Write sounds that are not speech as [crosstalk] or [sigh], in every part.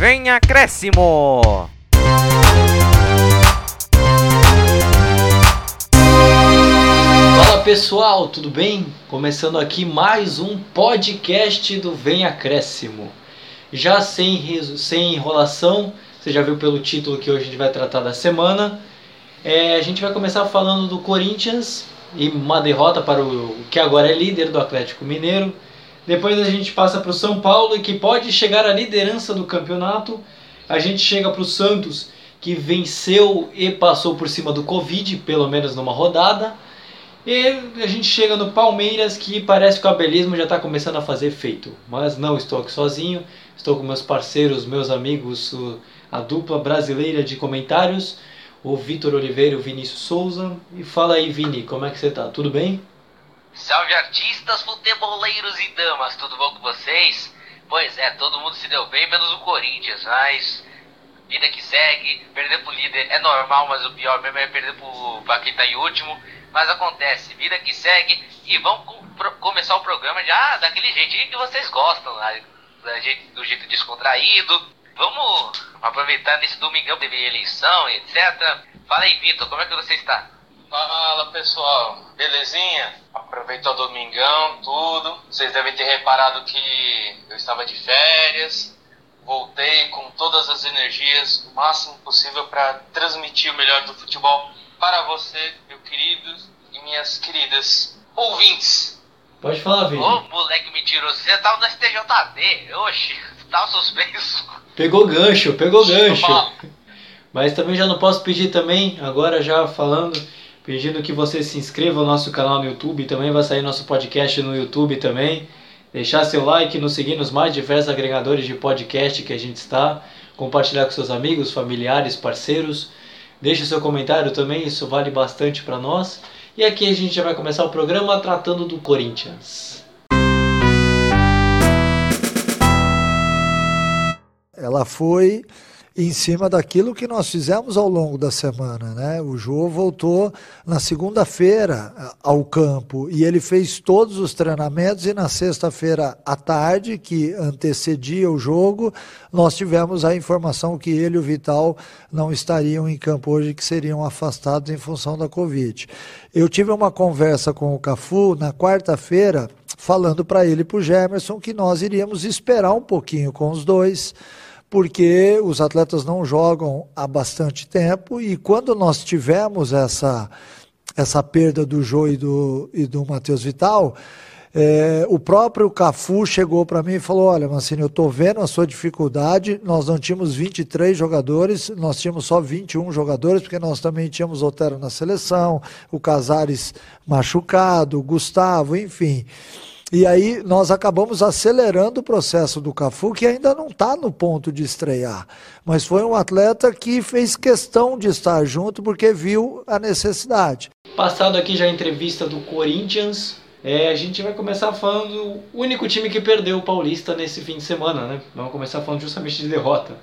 Vem acréscimo! Fala pessoal, tudo bem? Começando aqui mais um podcast do Vem Acréscimo. Já sem, sem enrolação, você já viu pelo título que hoje a gente vai tratar da semana. É, a gente vai começar falando do Corinthians e uma derrota para o que agora é líder do Atlético Mineiro. Depois a gente passa para o São Paulo que pode chegar à liderança do campeonato. A gente chega para o Santos que venceu e passou por cima do Covid, pelo menos numa rodada. E a gente chega no Palmeiras que parece que o abelismo já está começando a fazer efeito. Mas não estou aqui sozinho, estou com meus parceiros, meus amigos, a dupla brasileira de comentários, o Vitor Oliveira e o Vinícius Souza. E fala aí, Vini, como é que você tá? Tudo bem? Salve artistas, futeboleiros e damas, tudo bom com vocês? Pois é, todo mundo se deu bem, menos o Corinthians, mas vida que segue, perder pro líder é normal, mas o pior mesmo é perder pro, pra quem tá em último. Mas acontece, vida que segue e vamos com- pro- começar o programa já daquele jeitinho que vocês gostam, né? Do jeito descontraído. Vamos aproveitar nesse domingão teve eleição e etc. Fala aí, Vitor, como é que você está? Fala pessoal, belezinha? Aproveitou o domingão, tudo. Vocês devem ter reparado que eu estava de férias. Voltei com todas as energias, o máximo possível para transmitir o melhor do futebol para você, meu querido e minhas queridas ouvintes. Pode falar, Vini. Ô, moleque mentiroso, você tava no STJD, oxi, [laughs] tava suspenso. Pegou gancho, pegou gancho. Mas também já não posso pedir também, agora já falando, pedindo que você se inscreva no nosso canal no YouTube, também vai sair nosso podcast no YouTube também. Deixar seu like, nos seguir nos mais diversos agregadores de podcast que a gente está, compartilhar com seus amigos, familiares, parceiros. Deixe seu comentário também, isso vale bastante para nós. E aqui a gente já vai começar o programa tratando do Corinthians. ela foi em cima daquilo que nós fizemos ao longo da semana, né? O Jô voltou na segunda-feira ao campo e ele fez todos os treinamentos e na sexta-feira à tarde, que antecedia o jogo, nós tivemos a informação que ele e o Vital não estariam em campo hoje, que seriam afastados em função da Covid. Eu tive uma conversa com o Cafu na quarta-feira, falando para ele e para o Gemerson que nós iríamos esperar um pouquinho com os dois, porque os atletas não jogam há bastante tempo e quando nós tivemos essa, essa perda do Jô e do, e do Matheus Vital, é, o próprio Cafu chegou para mim e falou: Olha, Mancini, eu estou vendo a sua dificuldade. Nós não tínhamos 23 jogadores, nós tínhamos só 21 jogadores, porque nós também tínhamos Otero na seleção, o Casares machucado, o Gustavo, enfim. E aí nós acabamos acelerando o processo do Cafu, que ainda não está no ponto de estrear. Mas foi um atleta que fez questão de estar junto porque viu a necessidade. Passado aqui já a entrevista do Corinthians, é, a gente vai começar falando do único time que perdeu o Paulista nesse fim de semana, né? Vamos começar falando justamente de derrota.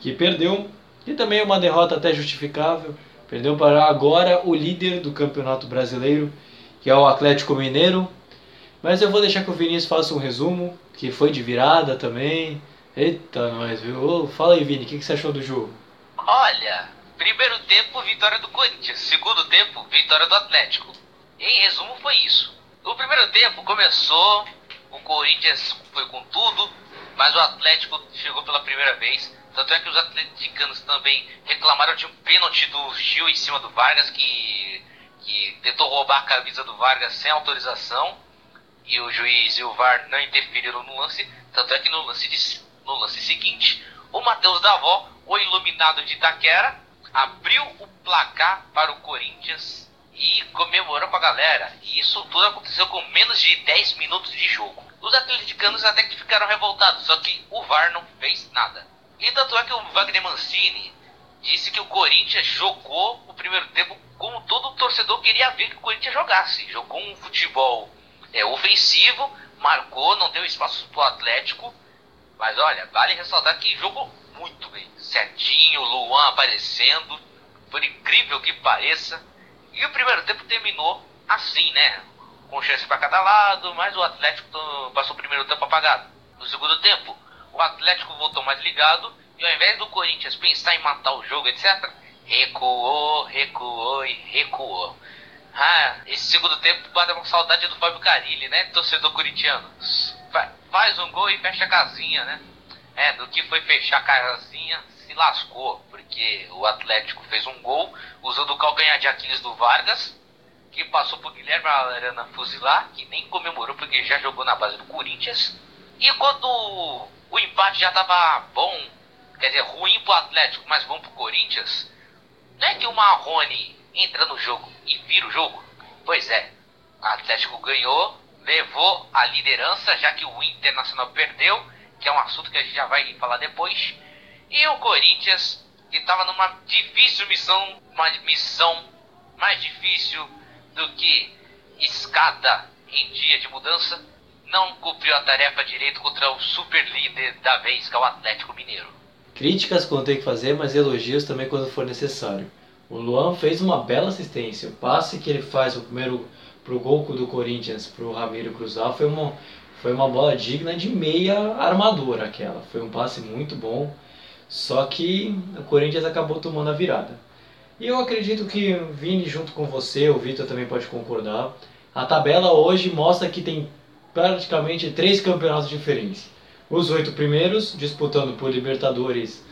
Que perdeu, e também uma derrota até justificável. Perdeu para agora o líder do Campeonato Brasileiro, que é o Atlético Mineiro. Mas eu vou deixar que o Vinícius faça um resumo, que foi de virada também. Eita, nós, viu? Fala aí, Vini, o que, que você achou do jogo? Olha, primeiro tempo, vitória do Corinthians. Segundo tempo, vitória do Atlético. Em resumo, foi isso. No primeiro tempo começou, o Corinthians foi com tudo, mas o Atlético chegou pela primeira vez. Tanto é que os atleticanos também reclamaram de um pênalti do Gil em cima do Vargas, que, que tentou roubar a camisa do Vargas sem autorização. E o juiz e o VAR não interferiram no lance. Tanto é que no lance, de- no lance seguinte, o Matheus Davó, o iluminado de Itaquera, abriu o placar para o Corinthians e comemorou com a galera. E isso tudo aconteceu com menos de 10 minutos de jogo. Os atleticanos até que ficaram revoltados, só que o VAR não fez nada. E tanto é que o Wagner Mancini disse que o Corinthians jogou o primeiro tempo como todo torcedor queria ver que o Corinthians jogasse. Jogou um futebol é, ofensivo, marcou, não deu espaço pro Atlético. Mas olha, vale ressaltar que jogou muito bem. Certinho, Luan aparecendo. Por incrível que pareça. E o primeiro tempo terminou assim, né? Com chance para cada lado, mas o Atlético passou o primeiro tempo apagado. No segundo tempo, o Atlético voltou mais ligado E ao invés do Corinthians pensar em matar o jogo, etc., recuou, recuou e recuou. Ah, esse segundo tempo bateu uma saudade do Fábio Carilli, né? Torcedor corintiano. Faz um gol e fecha a casinha, né? É, do que foi fechar a casinha, se lascou, porque o Atlético fez um gol usando o calcanhar de Aquiles do Vargas, que passou por Guilherme Arana fuzilar, que nem comemorou porque já jogou na base do Corinthians. E quando o empate já tava bom, quer dizer, ruim pro Atlético, mas bom pro Corinthians, não é que o Marrone entra no jogo e vira o jogo? Pois é, o Atlético ganhou, levou a liderança, já que o Internacional perdeu, que é um assunto que a gente já vai falar depois. E o Corinthians, que estava numa difícil missão, uma missão mais difícil do que escada em dia de mudança, não cumpriu a tarefa direito contra o super líder da vez, que é o Atlético Mineiro. Críticas quando tem que fazer, mas elogios também quando for necessário. O Luan fez uma bela assistência. O passe que ele faz o primeiro pro gol do Corinthians pro Ramiro cruzar foi uma, foi uma bola digna de meia armadura aquela. Foi um passe muito bom. Só que o Corinthians acabou tomando a virada. E eu acredito que Vini junto com você, o Vitor também pode concordar. A tabela hoje mostra que tem praticamente três campeonatos diferentes. Os oito primeiros disputando por Libertadores,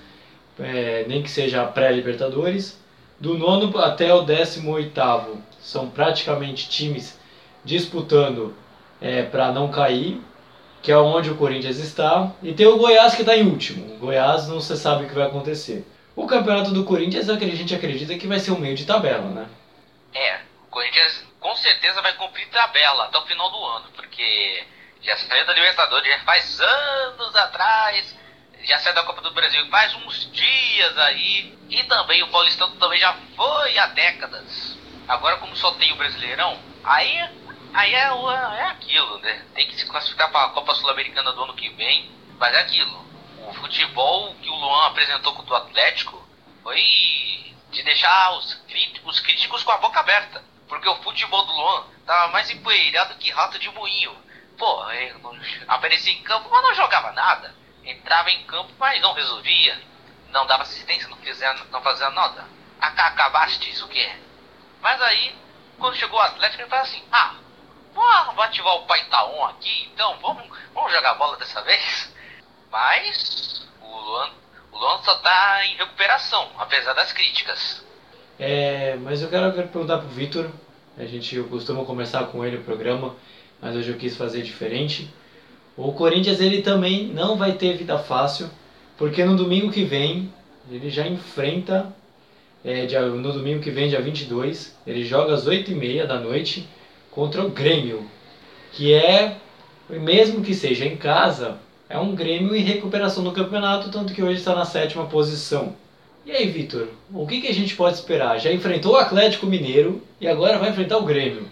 é, nem que seja pré-Libertadores. Do nono até o décimo oitavo são praticamente times disputando é, para não cair, que é onde o Corinthians está. E tem o Goiás que está em último. O Goiás não se sabe o que vai acontecer. O campeonato do Corinthians a gente acredita que vai ser um meio de tabela, né? É, o Corinthians com certeza vai cumprir tabela até o final do ano, porque já saiu da Libertadores já faz anos atrás, já saiu da Copa do Brasil faz uns dias aí, e também o Paulistão também já foi há décadas. Agora como só tem o Brasileirão, aí, aí é, é aquilo, né? Tem que se classificar para a Copa Sul-Americana do ano que vem, mas é aquilo. O futebol que o Luan apresentou contra o Atlético foi de deixar os críticos, os críticos com a boca aberta. Porque o futebol do Luan tava mais empoeirado que rato de moinho. Pô, aparecia em campo, mas não jogava nada. Entrava em campo, mas não resolvia. Não dava assistência, não fazia, não fazia nada. Acabastes o quê? Mas aí, quando chegou o Atlético, ele falou assim: Ah, vou ativar o Paitaon aqui, então vamos, vamos jogar bola dessa vez. [laughs] Mas o Luan, o Luan só tá em recuperação, apesar das críticas. É, mas eu quero, quero perguntar pro Vitor. A gente costuma começar com ele o programa, mas hoje eu quis fazer diferente. O Corinthians ele também não vai ter vida fácil, porque no domingo que vem ele já enfrenta, é, dia, no domingo que vem, dia 22, ele joga às 8h30 da noite contra o Grêmio, que é, mesmo que seja em casa, é um Grêmio em recuperação no campeonato, tanto que hoje está na sétima posição. E aí, Vitor, o que, que a gente pode esperar? Já enfrentou o Atlético Mineiro e agora vai enfrentar o Grêmio.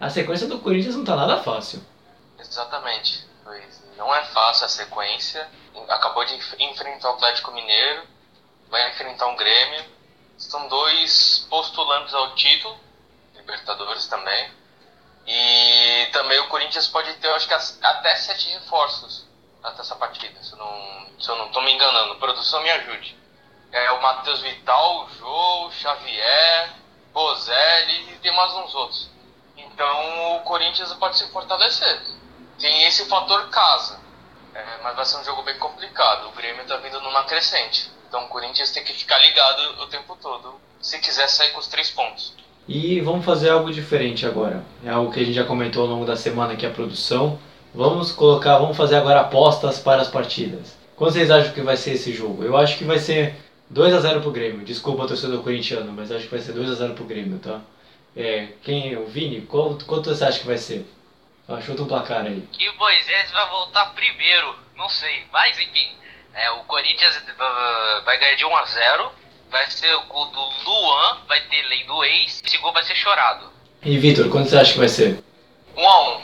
A sequência do Corinthians não está nada fácil. Exatamente. Não é fácil a sequência. Acabou de enfrentar o Atlético Mineiro, vai enfrentar um Grêmio. São dois postulantes ao título, Libertadores também. E também o Corinthians pode ter, acho que até sete reforços até essa partida, se eu não, se eu não tô me enganando. Produção me ajude. É o Matheus Vital, o Jô, Xavier, Bozelli e tem mais uns outros. Então o Corinthians pode se fortalecer. Tem esse fator casa. É, mas vai ser um jogo bem complicado. O Grêmio tá vindo numa crescente. Então o Corinthians tem que ficar ligado o tempo todo se quiser sair com os três pontos. E vamos fazer algo diferente agora. É algo que a gente já comentou ao longo da semana é a produção Vamos colocar, vamos fazer agora apostas para as partidas. Quanto vocês acham que vai ser esse jogo? Eu acho que vai ser 2 a 0 pro Grêmio. Desculpa, torcedor corintiano, mas acho que vai ser 2 a 0 pro Grêmio, tá? É, quem, o Vini, quanto, quanto você acha que vai ser? Ah, chuta um placar aí. E o Moisés vai voltar primeiro, não sei, mas enfim. É, o Corinthians uh, vai ganhar de 1 a 0 vai ser o gol do Luan, vai ter lei do ex, esse gol vai ser chorado. E Vitor, quanto você acha que vai ser? 1 a 1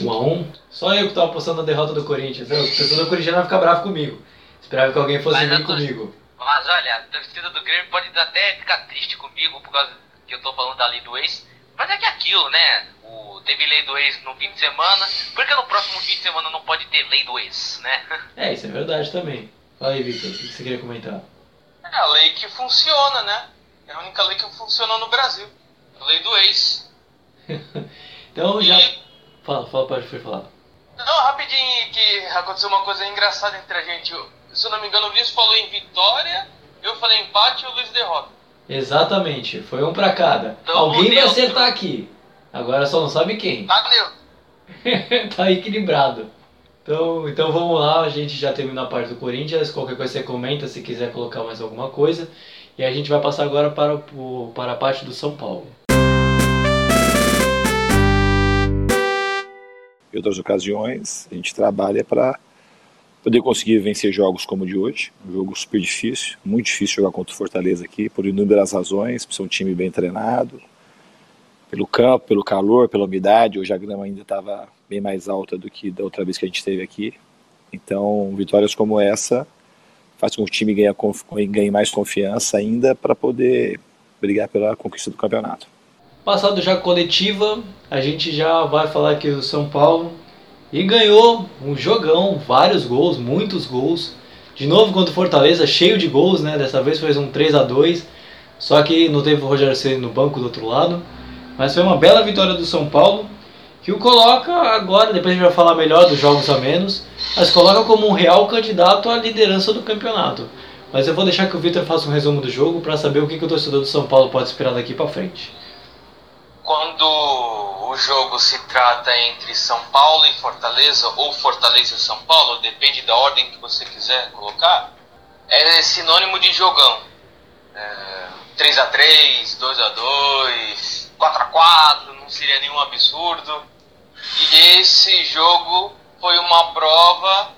1 a 1 Só eu que tava apostando na derrota do Corinthians. Eu, o torcedor do Corinthians vai ficar bravo comigo. Esperava que alguém fosse vir comigo. Mas olha, a torcida do Grêmio pode até ficar triste comigo por causa que eu tô falando da lei do ex. Mas é que aquilo, né? O, teve lei do ex no fim de semana. Por que no próximo fim de semana não pode ter lei do ex, né? [laughs] É, isso é verdade também. Fala aí, Victor, o que você queria comentar? É a lei que funciona, né? É a única lei que funciona no Brasil. A lei do ex. [laughs] então já. E- Fala, fala, pode foi falar. Não, rapidinho, que aconteceu uma coisa engraçada entre a gente. Eu- Se eu não me engano, o Luiz falou em vitória, eu falei empate e o Luiz derrota. Exatamente, foi um pra cada. Então, Alguém vai acertar aqui. Agora só não sabe quem. Tá [laughs] tá equilibrado. Então, então vamos lá, a gente já terminou a parte do Corinthians. Qualquer coisa você comenta se quiser colocar mais alguma coisa. E a gente vai passar agora para, o, para a parte do São Paulo. Em outras ocasiões, a gente trabalha para poder conseguir vencer jogos como o de hoje. Um jogo super difícil, muito difícil jogar contra o Fortaleza aqui, por inúmeras razões, por ser um time bem treinado, pelo campo, pelo calor, pela umidade. Hoje a grama ainda estava bem mais alta do que da outra vez que a gente esteve aqui. Então, vitórias como essa faz com que o time ganhe, ganhe mais confiança ainda para poder brigar pela conquista do campeonato. Passado já a coletiva, a gente já vai falar aqui do São Paulo. E ganhou um jogão, vários gols, muitos gols. De novo contra o Fortaleza, cheio de gols, né? Dessa vez foi um 3 a 2 Só que não teve o Rogério Ceni no banco do outro lado. Mas foi uma bela vitória do São Paulo. Que o coloca agora, depois a gente vai falar melhor dos jogos a menos. Mas coloca como um real candidato à liderança do campeonato. Mas eu vou deixar que o Vitor faça um resumo do jogo para saber o que, que o torcedor do São Paulo pode esperar daqui para frente. Quando o jogo se trata entre São Paulo e Fortaleza, ou Fortaleza e São Paulo, depende da ordem que você quiser colocar, é sinônimo de jogão. É, 3x3, 2x2, 4x4, não seria nenhum absurdo. E esse jogo foi uma prova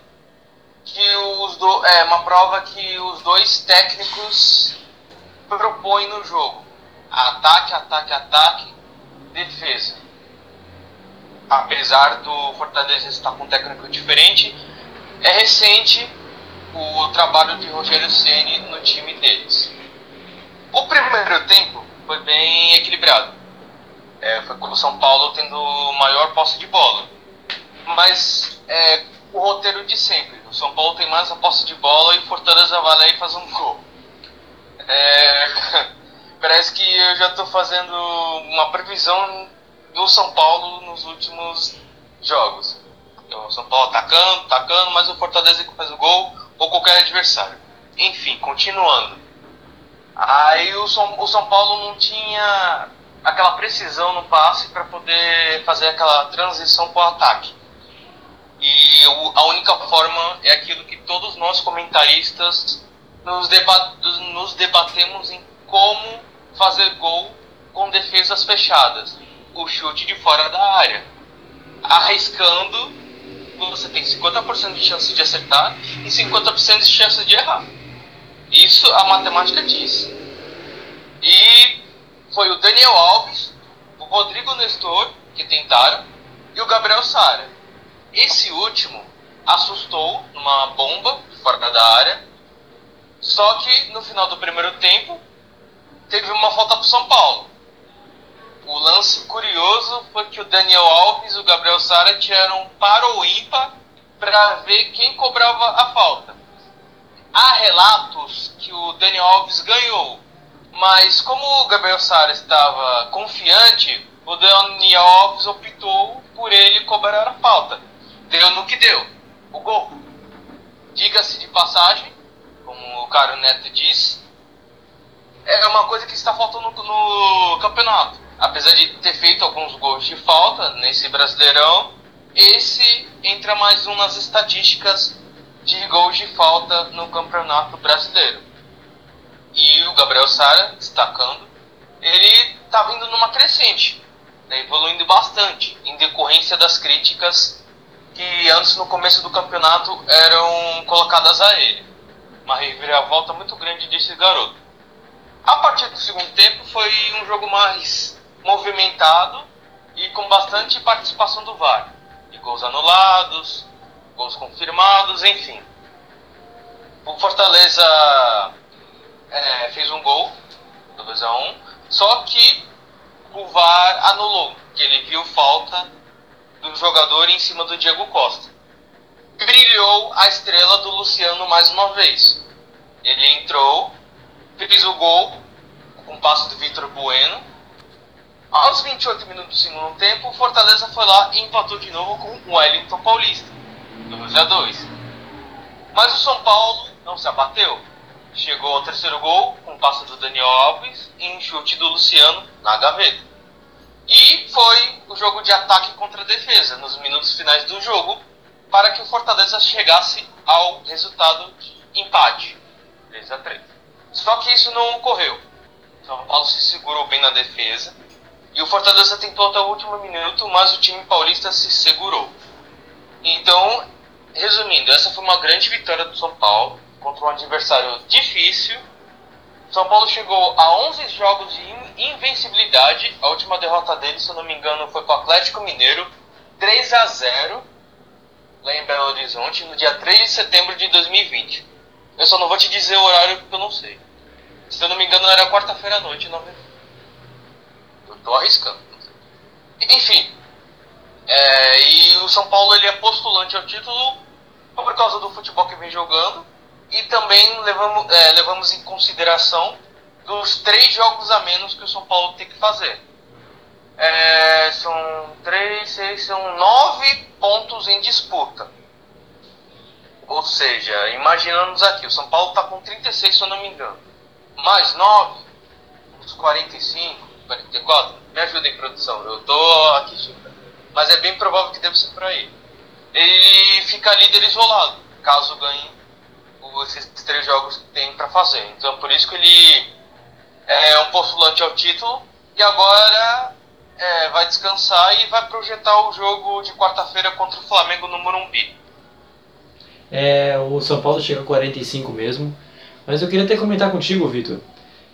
que os do, é uma prova que os dois técnicos propõem no jogo. Ataque, ataque, ataque, defesa. Apesar do Fortaleza estar com um técnico diferente, é recente o trabalho de Rogério Ceni no time deles. O primeiro tempo foi bem equilibrado. É, foi com o São Paulo tendo maior posse de bola. Mas é o roteiro de sempre. O São Paulo tem mais a posse de bola e o Fortaleza vai lá e faz um gol. É, [laughs] parece que eu já estou fazendo uma previsão do São Paulo nos últimos jogos. Então, o São Paulo atacando, atacando, mas o Fortaleza que faz o gol ou qualquer adversário. Enfim, continuando. Aí o São, o São Paulo não tinha aquela precisão no passe para poder fazer aquela transição para o ataque. E o- a única forma é aquilo que todos nós comentaristas nos, nos debatemos em como fazer gol com defesas fechadas. O chute de fora da área. Arriscando, você tem 50% de chance de acertar e 50% de chance de errar. Isso a matemática diz. E foi o Daniel Alves, o Rodrigo Nestor, que tentaram, e o Gabriel Sara. Esse último assustou numa bomba fora da área, só que no final do primeiro tempo teve uma falta para São Paulo. O lance curioso foi que o Daniel Alves e o Gabriel Sara tiraram para ou para ver quem cobrava a falta. Há relatos que o Daniel Alves ganhou, mas como o Gabriel Sara estava confiante, o Daniel Alves optou por ele cobrar a falta. Deu no que deu, o gol. Diga-se de passagem, como o Caro Neto disse, é uma coisa que está faltando no, no campeonato. Apesar de ter feito alguns gols de falta nesse Brasileirão, esse entra mais um nas estatísticas de gols de falta no Campeonato Brasileiro. E o Gabriel Sara, destacando, ele está vindo numa crescente, tá evoluindo bastante, em decorrência das críticas que antes no começo do campeonato eram colocadas a ele. Uma reviravolta muito grande desse garoto. A partir do segundo tempo foi um jogo mais movimentado e com bastante participação do VAR. De gols anulados, gols confirmados, enfim. O Fortaleza é, fez um gol, 2 a 1 só que o VAR anulou, que ele viu falta do jogador em cima do Diego Costa. brilhou a estrela do Luciano mais uma vez. Ele entrou, fez o gol com um passo do Vitor Bueno. Aos 28 minutos do segundo tempo, o Fortaleza foi lá e empatou de novo com o Wellington Paulista, 2 a 2. Mas o São Paulo não se abateu. Chegou ao terceiro gol com um passo do Daniel Alves e um chute do Luciano na gaveta. E foi o jogo de ataque contra defesa nos minutos finais do jogo para que o Fortaleza chegasse ao resultado empate, 3 a 3. Só que isso não ocorreu. São Paulo se segurou bem na defesa e o Fortaleza tentou até o último minuto, mas o time paulista se segurou. Então, resumindo, essa foi uma grande vitória do São Paulo contra um adversário difícil. São Paulo chegou a 11 jogos de invencibilidade. A última derrota dele, se eu não me engano, foi com o Atlético Mineiro, 3 a 0 lá em Belo Horizonte, no dia 3 de setembro de 2020. Eu só não vou te dizer o horário porque eu não sei. Se eu não me engano, era quarta-feira à noite, não Eu tô arriscando. Enfim. É, e o São Paulo ele é postulante ao título por causa do futebol que vem jogando. E também levamos, é, levamos em consideração dos três jogos a menos que o São Paulo tem que fazer. É, são três, seis, são nove pontos em disputa. Ou seja, imaginamos aqui, o São Paulo está com 36, se eu não me engano. Mais 9, uns 45, 44. Me ajuda em produção, eu estou aqui. Mas é bem provável que deve ser por aí. Ele fica líder isolado, caso ganhe esses três jogos que tem para fazer. Então por isso que ele é um postulante ao título e agora é, vai descansar e vai projetar o jogo de quarta-feira contra o Flamengo no Morumbi. É, o São Paulo chega a 45 mesmo. Mas eu queria até comentar contigo, Vitor.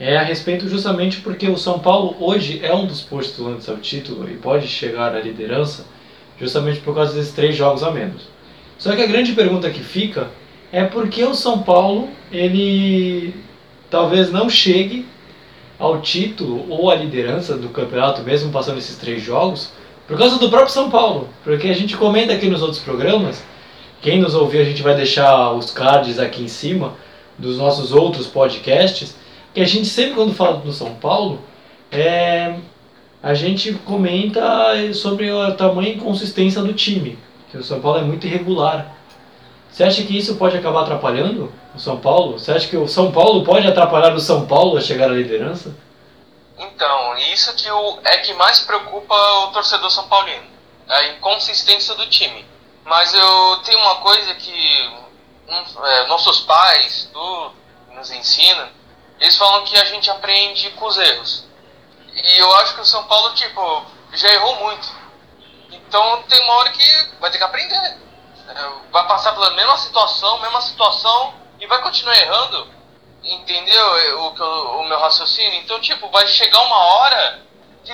É a respeito justamente porque o São Paulo hoje é um dos postulantes ao título e pode chegar à liderança justamente por causa desses três jogos a menos. Só que a grande pergunta que fica é por que o São Paulo ele talvez não chegue ao título ou à liderança do campeonato, mesmo passando esses três jogos, por causa do próprio São Paulo. Porque a gente comenta aqui nos outros programas, quem nos ouvir, a gente vai deixar os cards aqui em cima dos nossos outros podcasts, que a gente sempre, quando fala do São Paulo, é, a gente comenta sobre a tamanho e consistência do time, que o São Paulo é muito irregular. Você acha que isso pode acabar atrapalhando o São Paulo? Você acha que o São Paulo pode atrapalhar o São Paulo a chegar à liderança? Então, isso que o, é que mais preocupa o torcedor são paulino, a inconsistência do time. Mas eu tenho uma coisa que é, nossos pais tu, nos ensinam, eles falam que a gente aprende com os erros. E eu acho que o São Paulo, tipo, já errou muito. Então tem uma hora que vai ter que aprender. É, vai passar pela mesma situação, mesma situação e vai continuar errando. Entendeu é, o, o, o meu raciocínio? Então, tipo, vai chegar uma hora que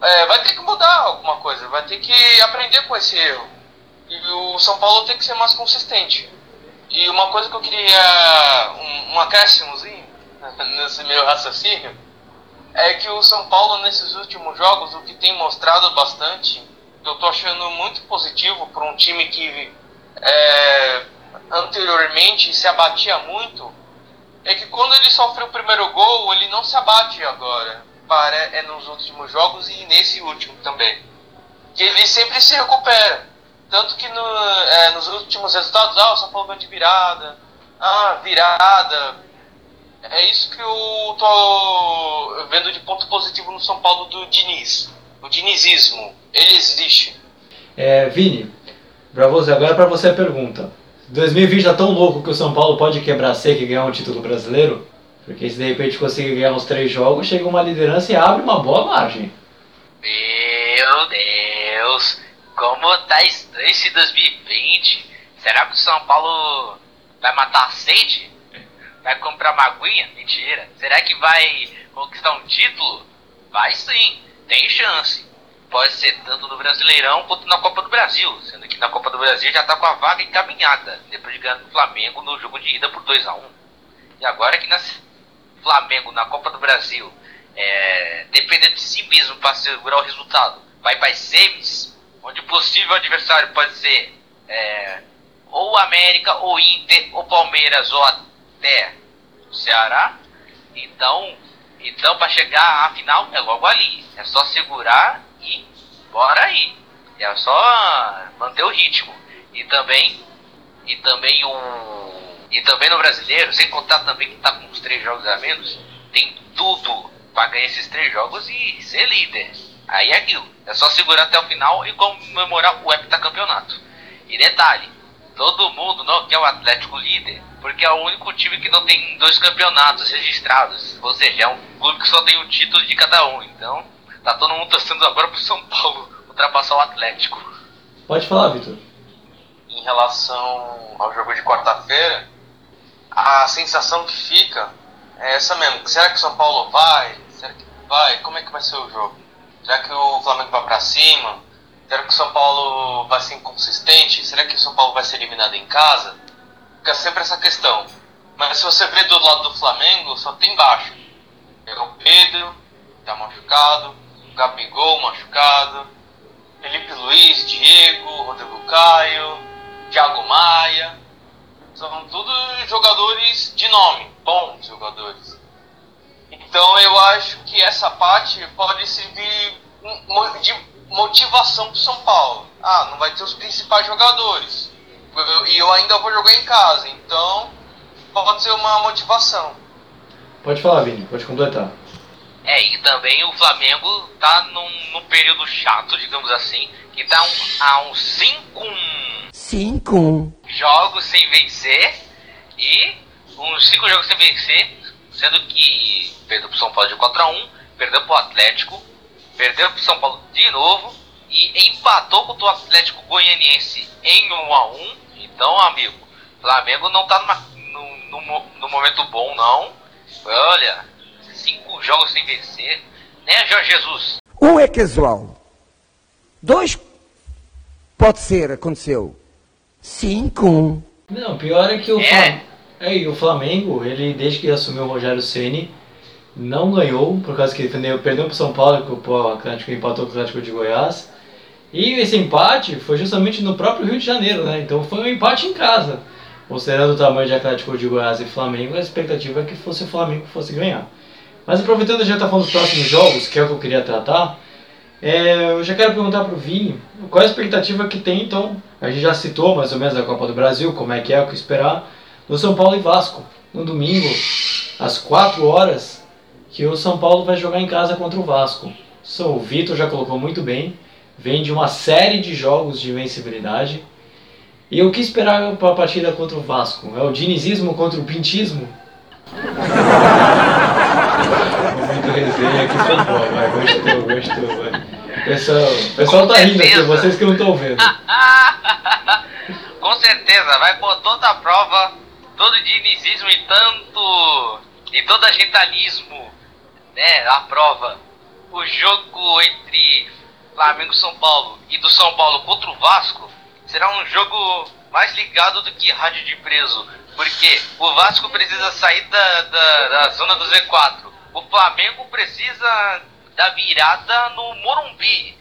é, vai ter que mudar alguma coisa, vai ter que aprender com esse erro. E o São Paulo tem que ser mais consistente. E uma coisa que eu queria, um, um acréscimozinho [laughs] nesse meu raciocínio, é que o São Paulo nesses últimos jogos, o que tem mostrado bastante eu tô achando muito positivo para um time que é, anteriormente se abatia muito, é que quando ele sofre o primeiro gol, ele não se abate agora. Para, é nos últimos jogos e nesse último também. Que ele sempre se recupera. Tanto que no, é, nos últimos resultados, ah, o São Paulo de virada, ah, virada. É isso que eu tô vendo de ponto positivo no São Paulo do Diniz. O dinizismo, ele existe. É, Vini, pra você, agora para você a pergunta. 2020 tá tão louco que o São Paulo pode quebrar seca e ganhar um título brasileiro? Porque se de repente conseguir ganhar uns três jogos, chega uma liderança e abre uma boa margem. Meu Deus, como tá estranho esse 2020. Será que o São Paulo vai matar a sede? Vai comprar uma aguinha? Mentira. Será que vai conquistar um título? Vai sim tem chance. Pode ser tanto no Brasileirão quanto na Copa do Brasil, sendo que na Copa do Brasil já está com a vaga encaminhada, depois de ganhar do Flamengo no jogo de ida por 2 a 1 E agora que na Flamengo na Copa do Brasil, é, dependendo de si mesmo para segurar o resultado, vai para as semis, onde o possível adversário pode ser é, ou América, ou Inter, ou Palmeiras, ou até o Ceará. Então, então para chegar à final é logo ali. É só segurar e bora aí. É só manter o ritmo. E também e também o e também no brasileiro, sem contar também que tá com os três jogos a menos, tem tudo para ganhar esses três jogos e ser líder. Aí é aquilo. É só segurar até o final e comemorar o heptacampeonato. E detalhe, todo mundo não quer o Atlético líder, porque é o único time que não tem dois campeonatos registrados. Ou seja, é um clube que só tem um título de cada um. Então, tá todo mundo torcendo agora pro São Paulo ultrapassar o Atlético. Pode falar, Vitor. Em relação ao jogo de quarta-feira, a sensação que fica é essa mesmo. Será que o São Paulo vai? Será que vai? Como é que vai ser o jogo? Será que o Flamengo vai para cima? Será que o São Paulo vai ser inconsistente? Será que o São Paulo vai ser eliminado em casa? Fica sempre essa questão. Mas se você vê do lado do Flamengo, só tem baixo. É o Pedro, tá machucado, Gabigol machucado, Felipe Luiz, Diego, Rodrigo Caio, Thiago Maia. São todos jogadores de nome, bons jogadores. Então eu acho que essa parte pode servir de motivação para São Paulo. Ah, não vai ter os principais jogadores. E eu ainda vou jogar em casa, então pode ser uma motivação. Pode falar, Vini, pode completar. É, e também o Flamengo tá num, num período chato, digamos assim, que tá um, a uns 5 5 jogos sem vencer e uns 5 jogos sem vencer, sendo que perdeu pro São Paulo de 4 a 1 perdeu pro Atlético, perdeu pro São Paulo de novo e empatou contra o Atlético Goianiense em 1 a 1 Então, amigo, Flamengo não tá numa, no, no, no momento bom, não. Olha, cinco jogos sem vencer, né, Jorge Jesus? Um é casual. Dois pode ser, aconteceu. Cinco. Não, pior é que o, É. É, e o Flamengo, ele desde que assumiu o Rogério Ceni não ganhou, por causa que perdeu, perdeu pro São Paulo, que o Atlético empatou com o Atlético de Goiás. E esse empate foi justamente no próprio Rio de Janeiro, né? Então foi um empate em casa. Considerando o tamanho de Atlético de Goiás e Flamengo, a expectativa é que fosse o Flamengo que fosse ganhar. Mas aproveitando a gente tá falando dos próximos jogos, que é o que eu queria tratar, é, eu já quero perguntar pro Vini qual a expectativa que tem, então, a gente já citou mais ou menos a Copa do Brasil, como é que é, o que esperar, no São Paulo e Vasco, no domingo, às 4 horas, que o São Paulo vai jogar em casa contra o Vasco. So, o Vitor já colocou muito bem, vem de uma série de jogos de invencibilidade. E o que esperar para a partida contra o Vasco? É o dinizismo contra o pintismo? Momento resenha aqui foi bom, vai, gostou, gostou, vai. Pessoal, o pessoal tá rindo aqui, vocês que não estão vendo. [laughs] Com certeza, vai pôr toda a prova, todo dinizismo e tanto. e todo agentalismo, né? A prova. O jogo entre Flamengo e São Paulo e do São Paulo contra o Vasco será um jogo mais ligado do que rádio de preso. Porque o Vasco precisa sair da, da, da zona do Z4. O Flamengo precisa da virada no Morumbi.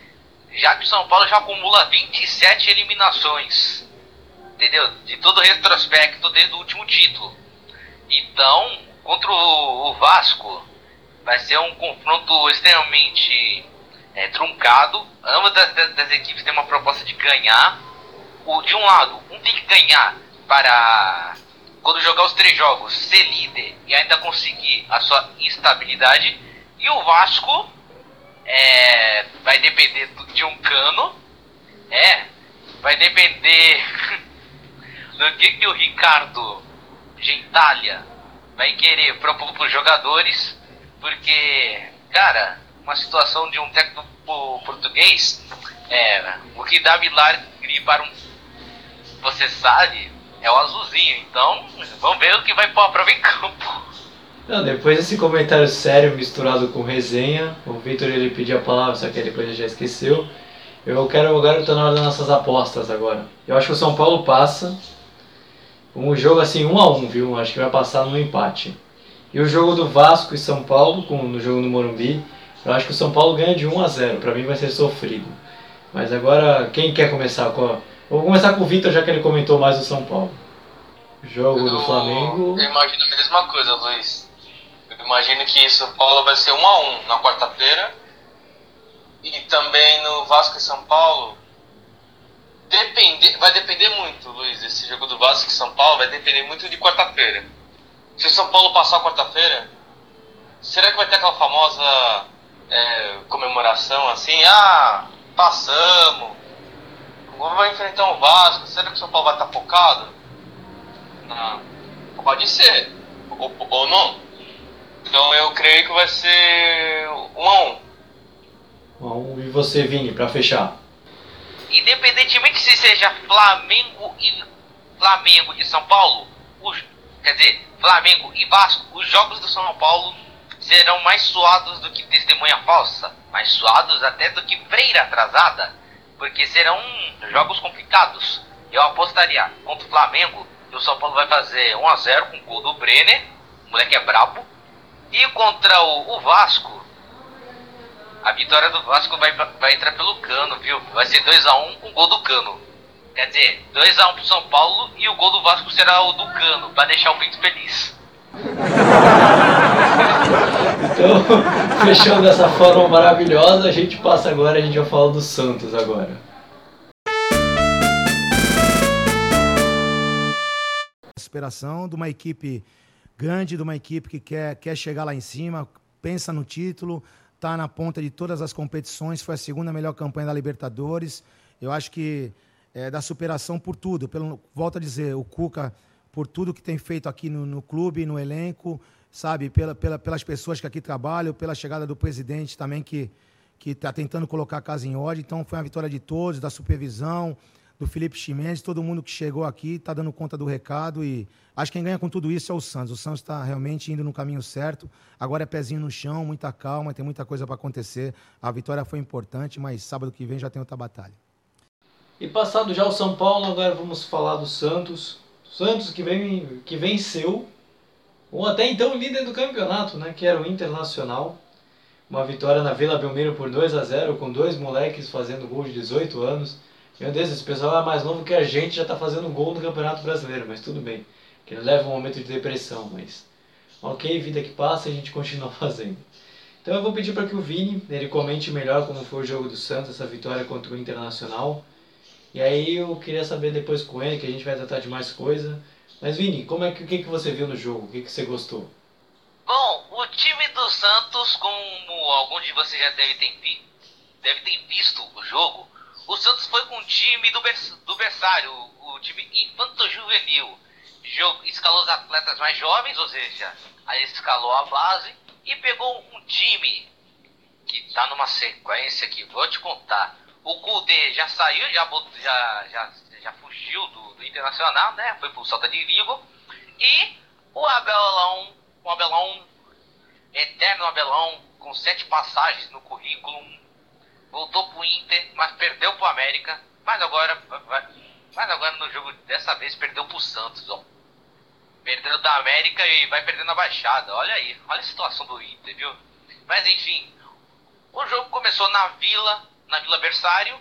Já que o São Paulo já acumula 27 eliminações. Entendeu? De todo retrospecto desde o último título. Então, contra o, Vasco, vai ser um confronto extremamente é, truncado. Ambas das, das- das equipes têm uma proposta de ganhar. O, de um lado, um tem que ganhar para, quando jogar os três jogos, ser líder e ainda conseguir a sua estabilidade. E o Vasco é, vai depender de um cano. É, vai depender [laughs] do que, que o Ricardo Gentalia vai querer propor para os jogadores. Porque, cara, uma situação de um técnico português, é, o que dá milagre para um. Você sabe, é o azulzinho. Então, vamos ver o que vai pôr a prova em campo. Não, depois desse comentário sério misturado com resenha, o Vitor ele pediu a palavra, só que depois ele já esqueceu. Eu quero agora, tô na hora das nossas apostas agora. Eu acho que o São Paulo passa. Um jogo assim, um a um, viu? Acho que vai passar no empate. E o jogo do Vasco e São Paulo, com, no jogo no Morumbi, eu acho que o São Paulo ganha de 1 a 0. Pra mim vai ser sofrido. Mas agora, quem quer começar? Qual, Vou começar com o Vitor, já que ele comentou mais o São Paulo. Jogo do Eu- Flamengo. Eu imagino a mesma coisa, Luiz. Eu imagino que São Paulo vai ser 1 a 1 na quarta-feira. E também no Vasco e São Paulo. Depender, vai depender muito, Luiz. Esse jogo do Vasco e São Paulo vai depender muito de quarta-feira. Se o São Paulo passar a quarta-feira, será que vai ter aquela famosa é, comemoração assim? Ah, passamos. Vai enfrentar o Vasco. Será que o São Paulo vai estar focado? Não. Pode ser. Ou, ou não. Então eu creio que vai ser um a um. Bom, e você, Vini, pra fechar? Independentemente se seja Flamengo e Flamengo e São Paulo, os, quer dizer, Flamengo e Vasco, os jogos do São Paulo serão mais suados do que testemunha falsa, mais suados até do que freira atrasada, porque serão jogos complicados. Eu apostaria contra o Flamengo que o São Paulo vai fazer 1 a 0 com o gol do Brenner, o moleque é brabo, e contra o, o Vasco, a vitória do Vasco vai, vai entrar pelo Cano, viu? Vai ser 2x1 com o gol do Cano. Quer dizer, 2x1 pro São Paulo e o gol do Vasco será o do Cano, pra deixar o Pinto feliz. Então, [laughs] fechando dessa forma maravilhosa, a gente passa agora, a gente vai falar do Santos agora. superação de uma equipe grande, de uma equipe que quer, quer chegar lá em cima, pensa no título, está na ponta de todas as competições, foi a segunda melhor campanha da Libertadores. Eu acho que é da superação por tudo. Pelo, volto a dizer, o Cuca, por tudo que tem feito aqui no, no clube, no elenco, sabe, pela, pela, pelas pessoas que aqui trabalham, pela chegada do presidente também que que está tentando colocar a casa em ordem. Então foi uma vitória de todos, da supervisão, do Felipe Chimenez, todo mundo que chegou aqui está dando conta do recado e acho que quem ganha com tudo isso é o Santos. O Santos está realmente indo no caminho certo. Agora é pezinho no chão, muita calma, tem muita coisa para acontecer. A vitória foi importante, mas sábado que vem já tem outra batalha. E passado já o São Paulo, agora vamos falar do Santos. Santos que, vem, que venceu, ou até então líder do campeonato, né? Que era o Internacional. Uma vitória na Vila Belmiro por 2 a 0 com dois moleques fazendo gol de 18 anos. Meu Deus, esse pessoal é mais novo que a gente, já está fazendo gol no Campeonato Brasileiro, mas tudo bem. Que leva um momento de depressão, mas ok, vida que passa, a gente continua [laughs] fazendo. Então eu vou pedir para que o Vini, ele comente melhor como foi o jogo do Santos, essa vitória contra o Internacional. E aí eu queria saber depois com ele, que a gente vai tratar de mais coisa. Mas Vini, como é que, o que, que você viu no jogo? O que, que você gostou? Bom, o time do Santos, como alguns de vocês já devem ter, deve ter visto o jogo, o Santos foi com o time do, bers, do berçário, o, o time infanto-juvenil. Escalou os atletas mais jovens, ou seja, aí escalou a base e pegou um time que está numa sequência que vou te contar. O Kudê já saiu, já, já, já, já fugiu do, do Internacional, né? Foi pro Salta de Vigo. E o Abelão, o Abelão, eterno Abelão, com sete passagens no currículo, voltou pro Inter, mas perdeu pro América. Mas agora, mas agora no jogo dessa vez perdeu pro Santos, ó. Perdeu da América e vai perdendo a baixada. Olha aí, olha a situação do Inter, viu? Mas enfim, o jogo começou na Vila, na Vila Bersário,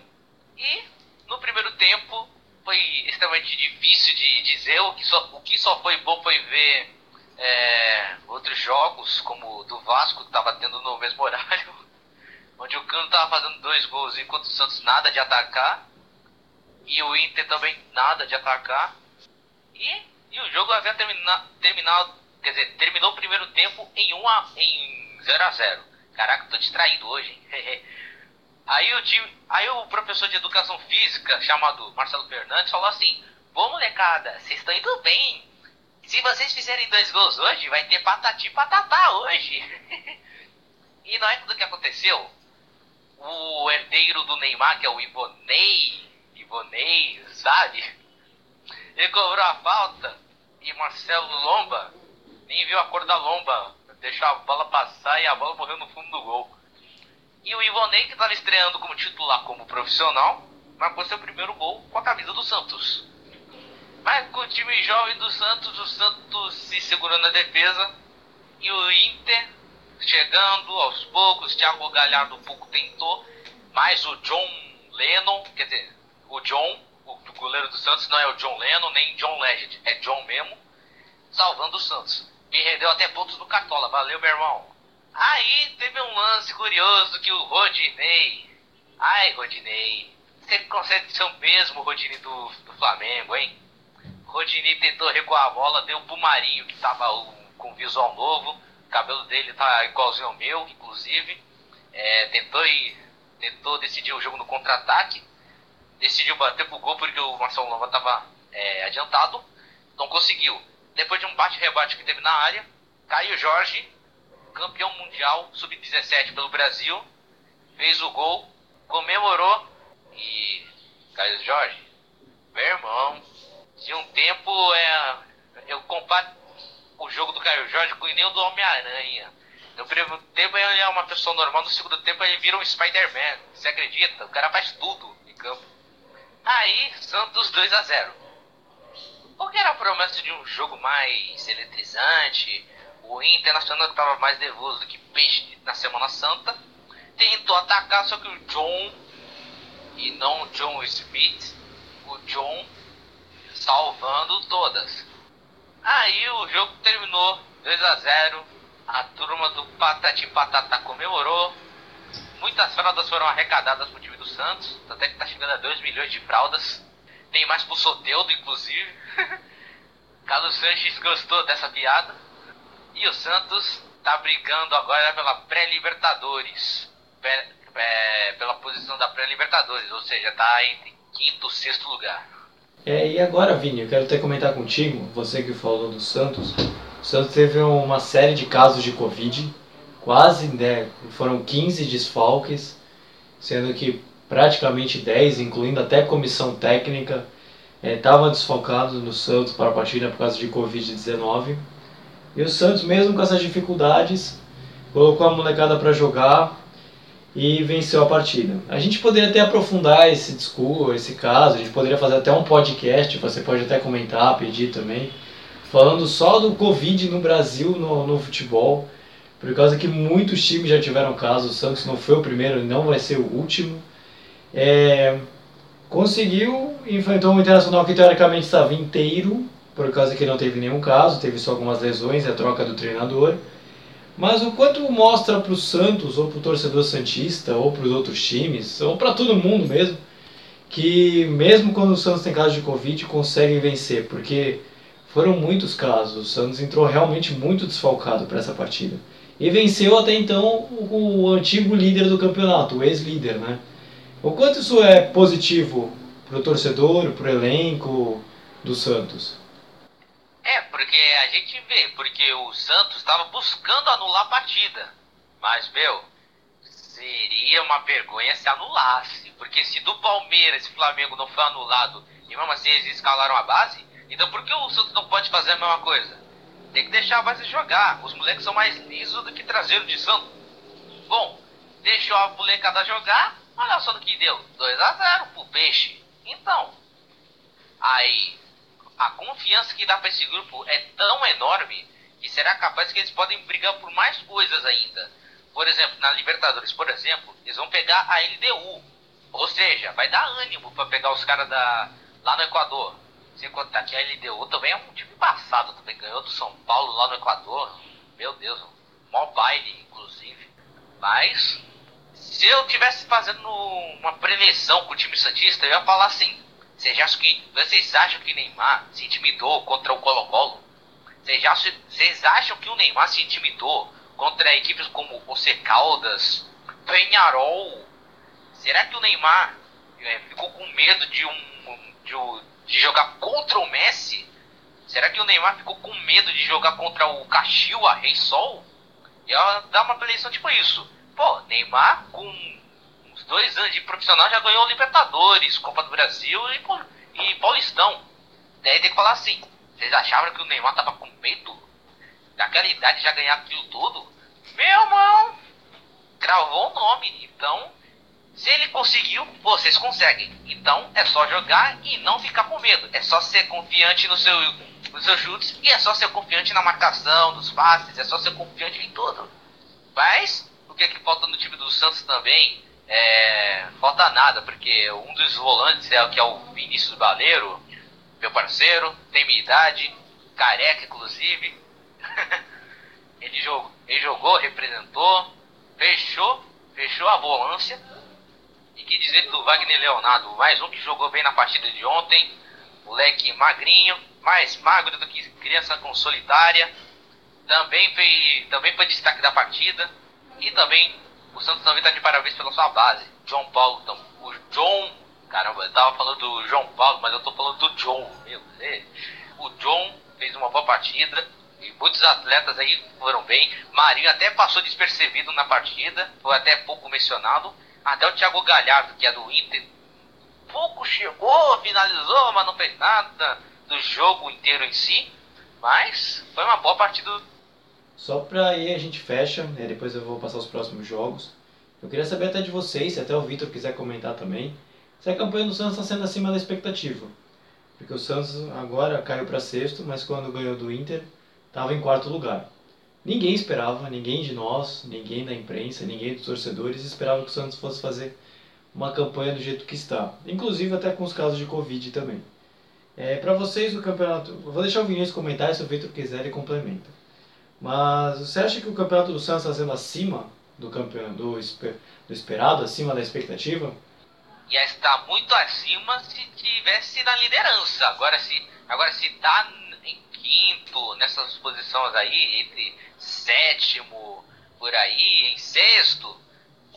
e no primeiro tempo foi extremamente difícil de dizer. O que só, o que só foi bom foi ver é, outros jogos, como o do Vasco, que estava tendo no mesmo horário, onde o Cano estava fazendo dois gols enquanto o Santos nada de atacar, e o Inter também nada de atacar. E, e o jogo havia termina, terminado, quer dizer, terminou o primeiro tempo em 1 a, em 0 a 0 Caraca, tô distraído hoje, hein? [laughs] Aí o, time, aí o professor de educação física, chamado Marcelo Fernandes, falou assim: Pô, molecada, vocês estão indo bem. Se vocês fizerem dois gols hoje, vai ter patati patatá hoje. [laughs] e não é tudo que aconteceu. O herdeiro do Neymar, que é o Ivonei, Ivonei, sabe? Ele cobrou a falta e Marcelo Lomba nem viu a cor da lomba. Deixou a bola passar e a bola morreu no fundo do gol. E o Ivonei, que estava estreando como titular como profissional, marcou seu primeiro gol com a camisa do Santos. Mas com o time jovem do Santos, o Santos se segurou na defesa e o Inter chegando aos poucos. Thiago Galhardo pouco tentou, mas o John Lennon, quer dizer, o John, o, goleiro do Santos não é o John Lennon nem John Legend, é John mesmo, salvando o Santos. Me rendeu até pontos do Cartola, valeu meu irmão. Aí teve um lance curioso que o Rodinei. Ai, Rodinei. Você consegue ser o mesmo Rodinei do, do Flamengo, hein? Rodinei tentou recuar a bola, deu pro Marinho, que tava com visual novo. Cabelo dele tá igualzinho ao meu, inclusive. É, tentou, ir, tentou decidir o jogo no contra-ataque. Decidiu bater pro gol porque o Marcelo Lomba tava é, adiantado. Não conseguiu. Depois de um bate-rebate que teve na área, Caio Jorge campeão mundial sub-17 pelo Brasil, fez o gol, comemorou e Caio Jorge, meu irmão, de um tempo é, jogo do Caio Jorge com nem o do Homem-Aranha. No primeiro tempo ele é uma pessoa normal, no segundo tempo ele vira um Spider-Man. Você acredita? O cara faz tudo em campo. Aí, Santos 2 a 0 Porque era a promessa de um jogo mais eletrizante, o Internacional que estava mais nervoso do que peixe na Semana Santa. Tentou atacar, só que o John, e não o John Smith, o John salvando todas. Aí o jogo terminou 2 a 0 A turma do Patati Patata comemorou. Muitas fraldas foram arrecadadas pro time do Santos. Até que tá chegando a 2 milhões de fraldas. Tem mais pro Soteudo, inclusive. [laughs] Carlos Sanches gostou dessa piada. E o Santos está brigando agora pela pré-Libertadores. É, pela posição da pré-Libertadores, ou seja, está entre quinto e sexto lugar. É, e agora, Vini, eu quero até comentar contigo, você que falou do Santos. O Santos teve uma série de casos de Covid, quase, né, foram 15 desfalques, sendo que praticamente 10, incluindo até comissão técnica, estavam é, desfalcados no Santos para a partida por causa de Covid-19. E o Santos, mesmo com essas dificuldades, colocou a molecada para jogar e venceu a partida. A gente poderia até aprofundar esse discurso, esse caso, a gente poderia fazer até um podcast, você pode até comentar, pedir também, falando só do Covid no Brasil, no, no futebol, por causa que muitos times já tiveram casos, o Santos não foi o primeiro e não vai ser o último. É, conseguiu, enfrentou um Internacional que teoricamente estava inteiro, por causa que não teve nenhum caso, teve só algumas lesões, a troca do treinador. Mas o quanto mostra para o Santos, ou para o torcedor Santista, ou para os outros times, ou para todo mundo mesmo, que mesmo quando o Santos tem casos de Covid, consegue vencer, porque foram muitos casos. O Santos entrou realmente muito desfalcado para essa partida. E venceu até então o, o antigo líder do campeonato, o ex-líder, né? O quanto isso é positivo para o torcedor, para o elenco do Santos? É, porque a gente vê, porque o Santos estava buscando anular a partida. Mas, meu, seria uma vergonha se anulasse. Porque se do Palmeiras e Flamengo não foi anulado e mesmo assim eles escalaram a base, então por que o Santos não pode fazer a mesma coisa? Tem que deixar a base jogar. Os moleques são mais lisos do que traseiro de Santos. Bom, deixou a molecada jogar, olha só no que deu. 2 a 0 pro Peixe. Então, aí a confiança que dá para esse grupo é tão enorme que será capaz que eles podem brigar por mais coisas ainda. Por exemplo, na Libertadores, por exemplo, eles vão pegar a LDU. Ou seja, vai dar ânimo para pegar os caras da lá no Equador. Sem contar que a LDU também é um time passado, também ganhou do São Paulo lá no Equador. Meu Deus, mó baile, inclusive. Mas, se eu tivesse fazendo uma prevenção com o time Santista, eu ia falar assim: vocês acham que, vocês acham que Neymar se intimidou contra o Colo-Colo? Vocês acham, vocês acham que o Neymar se intimidou contra equipes como o C Caldas, Penharol? Será que o Neymar é, ficou com medo de, um, de, de jogar contra o Messi? Será que o Neymar ficou com medo de jogar contra o Caxiua, Rei Sol? E ela dá uma eleição tipo isso. Pô, Neymar com dois anos de profissional já ganhou Libertadores, Copa do Brasil e, e Paulistão. Daí tem que falar assim: vocês achavam que o Neymar tava com medo? Naquela idade já ganhar aquilo tudo? Meu irmão, gravou o nome. Então, se ele conseguiu, vocês conseguem. Então é só jogar e não ficar com medo. É só ser confiante no seu, nos seus chutes e é só ser confiante na marcação, dos passes, é só ser confiante em tudo. Mas, o que é que falta no time do Santos também? É, falta nada, porque um dos volantes é o que é o Vinícius Baleiro, meu parceiro, tem minha idade, careca inclusive. [laughs] ele, jogou, ele jogou, representou, fechou, fechou a volância. E que dizer do Wagner Leonardo, mais um que jogou bem na partida de ontem, moleque magrinho, mais magro do que criança consolidária. Também foi, também foi destaque da partida. E também o Santos também está de parabéns pela sua base. João Paulo, então, o John, caramba, eu tava falando do João Paulo, mas eu tô falando do John, meu Deus. O John fez uma boa partida e muitos atletas aí foram bem. Marinho até passou despercebido na partida, foi até pouco mencionado. Até o Thiago Galhardo, que é do Inter, pouco chegou, finalizou, mas não fez nada do jogo inteiro em si. Mas foi uma boa partida. Só pra aí a gente fecha, né? depois eu vou passar os próximos jogos. Eu queria saber até de vocês, se até o Vitor quiser comentar também, se a campanha do Santos está sendo acima da expectativa. Porque o Santos agora caiu para sexto, mas quando ganhou do Inter, estava em quarto lugar. Ninguém esperava, ninguém de nós, ninguém da imprensa, ninguém dos torcedores esperava que o Santos fosse fazer uma campanha do jeito que está. Inclusive até com os casos de Covid também. É, para vocês o campeonato. Vou deixar o Vinícius comentar e se o Vitor quiser ele complementa. Mas você acha que o campeonato do Santos está sendo acima do campeão do, do esperado, acima da expectativa? Ia estar muito acima se tivesse na liderança. Agora se agora se tá em quinto nessas posições aí entre sétimo por aí em sexto,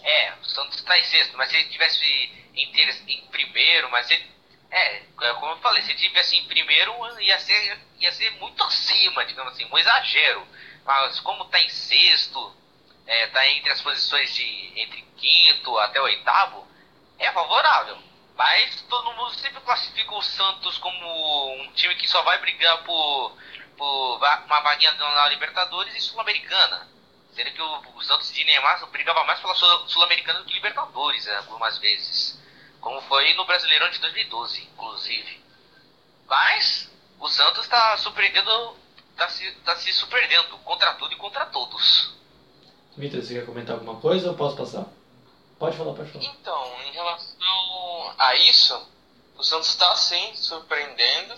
é o Santos está em sexto. Mas se ele tivesse em, ter, em primeiro, mas se é, como eu falei, se tivesse em primeiro, ia ser, ia ser muito acima, digamos assim, um exagero. Mas como está em sexto, está é, entre as posições de entre quinto até oitavo, é favorável. Mas todo mundo sempre classifica o Santos como um time que só vai brigar por, por uma vaguinha na Libertadores e Sul-Americana. Sendo que o, o, Santos de Neymar brigava mais pela Sul-Americana do que Libertadores né, algumas vezes. Como foi no Brasileirão de 2012, inclusive. Mas o Santos está surpreendendo, está se, tá se surpreendendo contra tudo e contra todos. Vitor, você quer comentar alguma coisa ou posso passar? Pode falar, pode falar. Então, em relação a isso, o Santos está sim surpreendendo,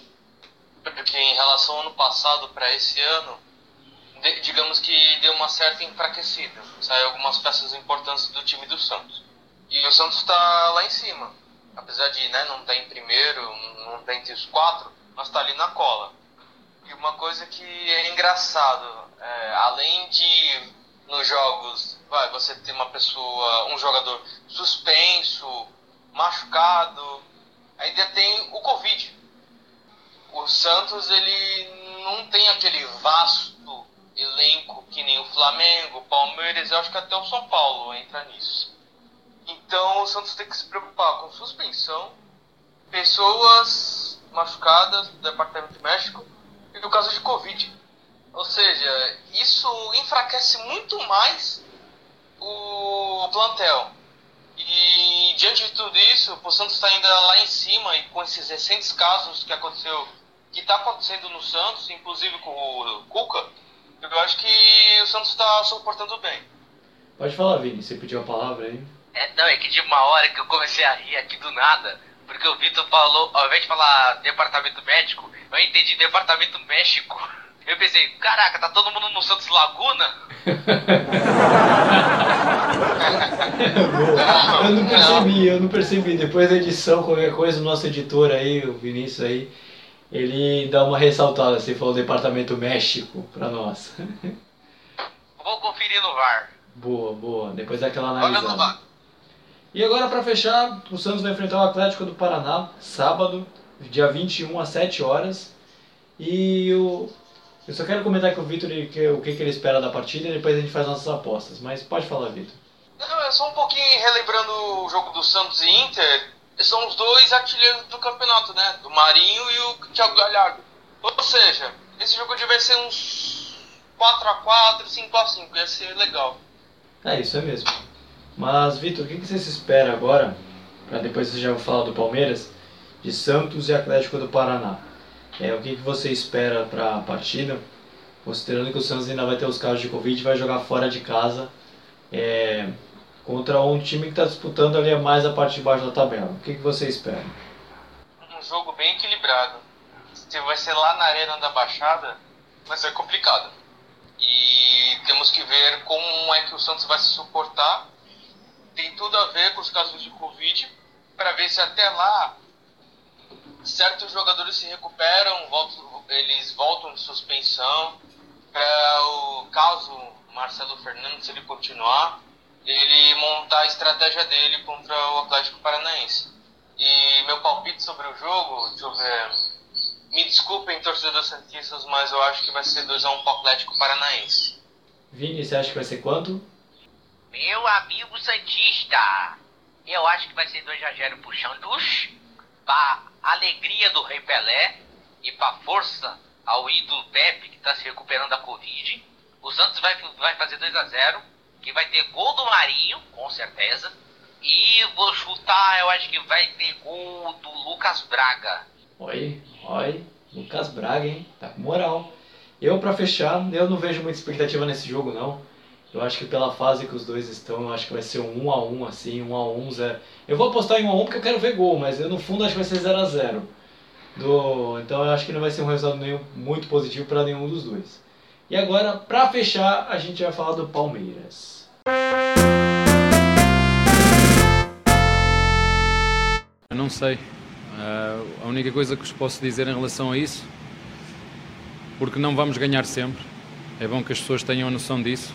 porque em relação ao ano passado para esse ano, digamos que deu uma certa enfraquecida. Saiu algumas peças importantes do time do Santos. E o Santos está lá em cima. Apesar de né, não estar tá em primeiro, não estar tá entre os quatro, mas está ali na cola. E uma coisa que é engraçado, é, além de nos jogos, vai, você ter uma pessoa, um jogador suspenso, machucado, ainda tem o Covid. O Santos ele não tem aquele vasto elenco que nem o Flamengo, Palmeiras, eu acho que até o São Paulo entra nisso. Então o Santos tem que se preocupar com suspensão, pessoas machucadas do Departamento México e no caso de Covid. Ou seja, isso enfraquece muito mais o plantel. E diante de tudo isso, o Santos está ainda lá em cima e com esses recentes casos que aconteceu, que está acontecendo no Santos, inclusive com o Cuca, eu acho que o Santos está suportando bem. Pode falar, Vini, você pediu a palavra aí. É, não, é que de uma hora que eu comecei a rir aqui do nada, porque o Vitor falou, ao invés de falar departamento médico, eu entendi departamento México. Eu pensei, caraca, tá todo mundo no Santos Laguna? [laughs] eu não percebi, eu não percebi. Depois da edição, qualquer coisa, o nosso editor aí, o Vinícius aí, ele dá uma ressaltada, você falou Departamento México pra nós. [laughs] Vou conferir no VAR. Boa, boa. Depois daquela analisada. E agora para fechar, o Santos vai enfrentar o Atlético do Paraná, sábado, dia 21 às 7 horas. E o... eu só quero comentar com o Vitor o que, que ele espera da partida e depois a gente faz nossas apostas. Mas pode falar, Vitor. Não, é só um pouquinho relembrando o jogo do Santos e Inter são os dois artilheiros do campeonato, né? Do Marinho e o Thiago Galhardo. Ou seja, esse jogo devia ser uns 4x4, 5x5, ia ser legal. É, isso é mesmo. Mas, Vitor, o que você se espera agora, para depois você já falar do Palmeiras, de Santos e Atlético do Paraná? É, o que você espera para a partida, considerando que o Santos ainda vai ter os casos de Covid e vai jogar fora de casa, é, contra um time que está disputando ali mais a parte de baixo da tabela. O que, que você espera? Um jogo bem equilibrado. Se vai ser lá na Arena da Baixada, vai ser complicado. E temos que ver como é que o Santos vai se suportar. Tem tudo a ver com os casos de Covid, para ver se até lá certos jogadores se recuperam, voltam, eles voltam de suspensão. Para o caso Marcelo Fernandes, se ele continuar, ele montar a estratégia dele contra o Atlético Paranaense. E meu palpite sobre o jogo, deixa eu ver. Me desculpem, torcedores santistas, mas eu acho que vai ser 2x1 pro Atlético Paranaense. Vini, você acha que vai ser quanto? Meu amigo Santista, eu acho que vai ser 2x0 pro Xandus, pra alegria do Rei Pelé e pra força ao ídolo Pepe, que tá se recuperando da Covid. O Santos vai, vai fazer 2x0, que vai ter gol do Marinho, com certeza. E vou chutar, eu acho que vai ter gol do Lucas Braga. Oi, oi, Lucas Braga, hein? Tá com moral. Eu, pra fechar, eu não vejo muita expectativa nesse jogo, não. Eu acho que pela fase que os dois estão, eu acho que vai ser um 1x1, assim, 1x1, 0. Eu vou apostar em 1x1 porque eu quero ver gol, mas eu, no fundo acho que vai ser 0x0. Do... Então eu acho que não vai ser um resultado nenhum, muito positivo para nenhum dos dois. E agora, pra fechar, a gente vai falar do Palmeiras. Eu não sei. Uh, a única coisa que vos posso dizer em relação a isso, porque não vamos ganhar sempre, é bom que as pessoas tenham a noção disso,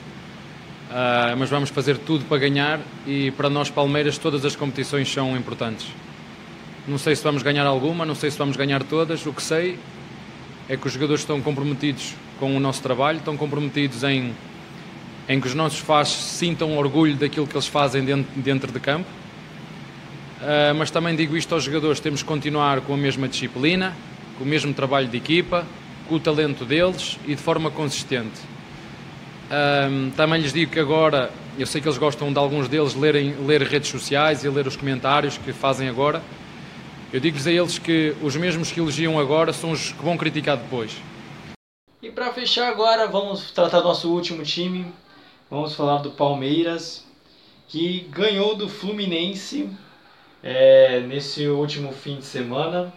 uh, mas vamos fazer tudo para ganhar e para nós, Palmeiras, todas as competições são importantes. Não sei se vamos ganhar alguma, não sei se vamos ganhar todas, o que sei é que os jogadores estão comprometidos com o nosso trabalho, estão comprometidos em, em que os nossos fãs sintam orgulho daquilo que eles fazem dentro, dentro de campo Uh, mas também digo isto aos jogadores: temos que continuar com a mesma disciplina, com o mesmo trabalho de equipa, com o talento deles e de forma consistente. Uh, também lhes digo que agora, eu sei que eles gostam de alguns deles lerem, ler redes sociais e ler os comentários que fazem agora. Eu digo-lhes a eles que os mesmos que elogiam agora são os que vão criticar depois. E para fechar agora, vamos tratar do nosso último time. Vamos falar do Palmeiras, que ganhou do Fluminense é, nesse último fim de semana.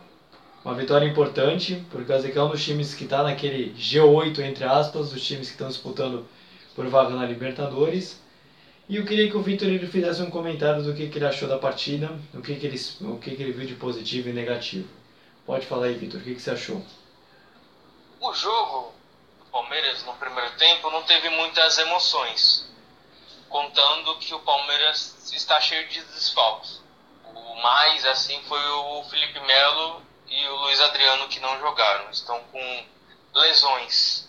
Uma vitória importante, por causa que é um dos times que está naquele G8, entre aspas, dos times que estão disputando por vaga na Libertadores. E eu queria que o Vitor ele fizesse um comentário do que, que ele achou da partida, o que, que, ele, o que, que ele viu de positivo e negativo. Pode falar aí, Vitor, o que, que você achou? O jogo do Palmeiras no primeiro tempo não teve muitas emoções, contando que o Palmeiras está cheio de desfalques. O mais assim foi o Felipe Melo e o Luiz Adriano que não jogaram, estão com lesões.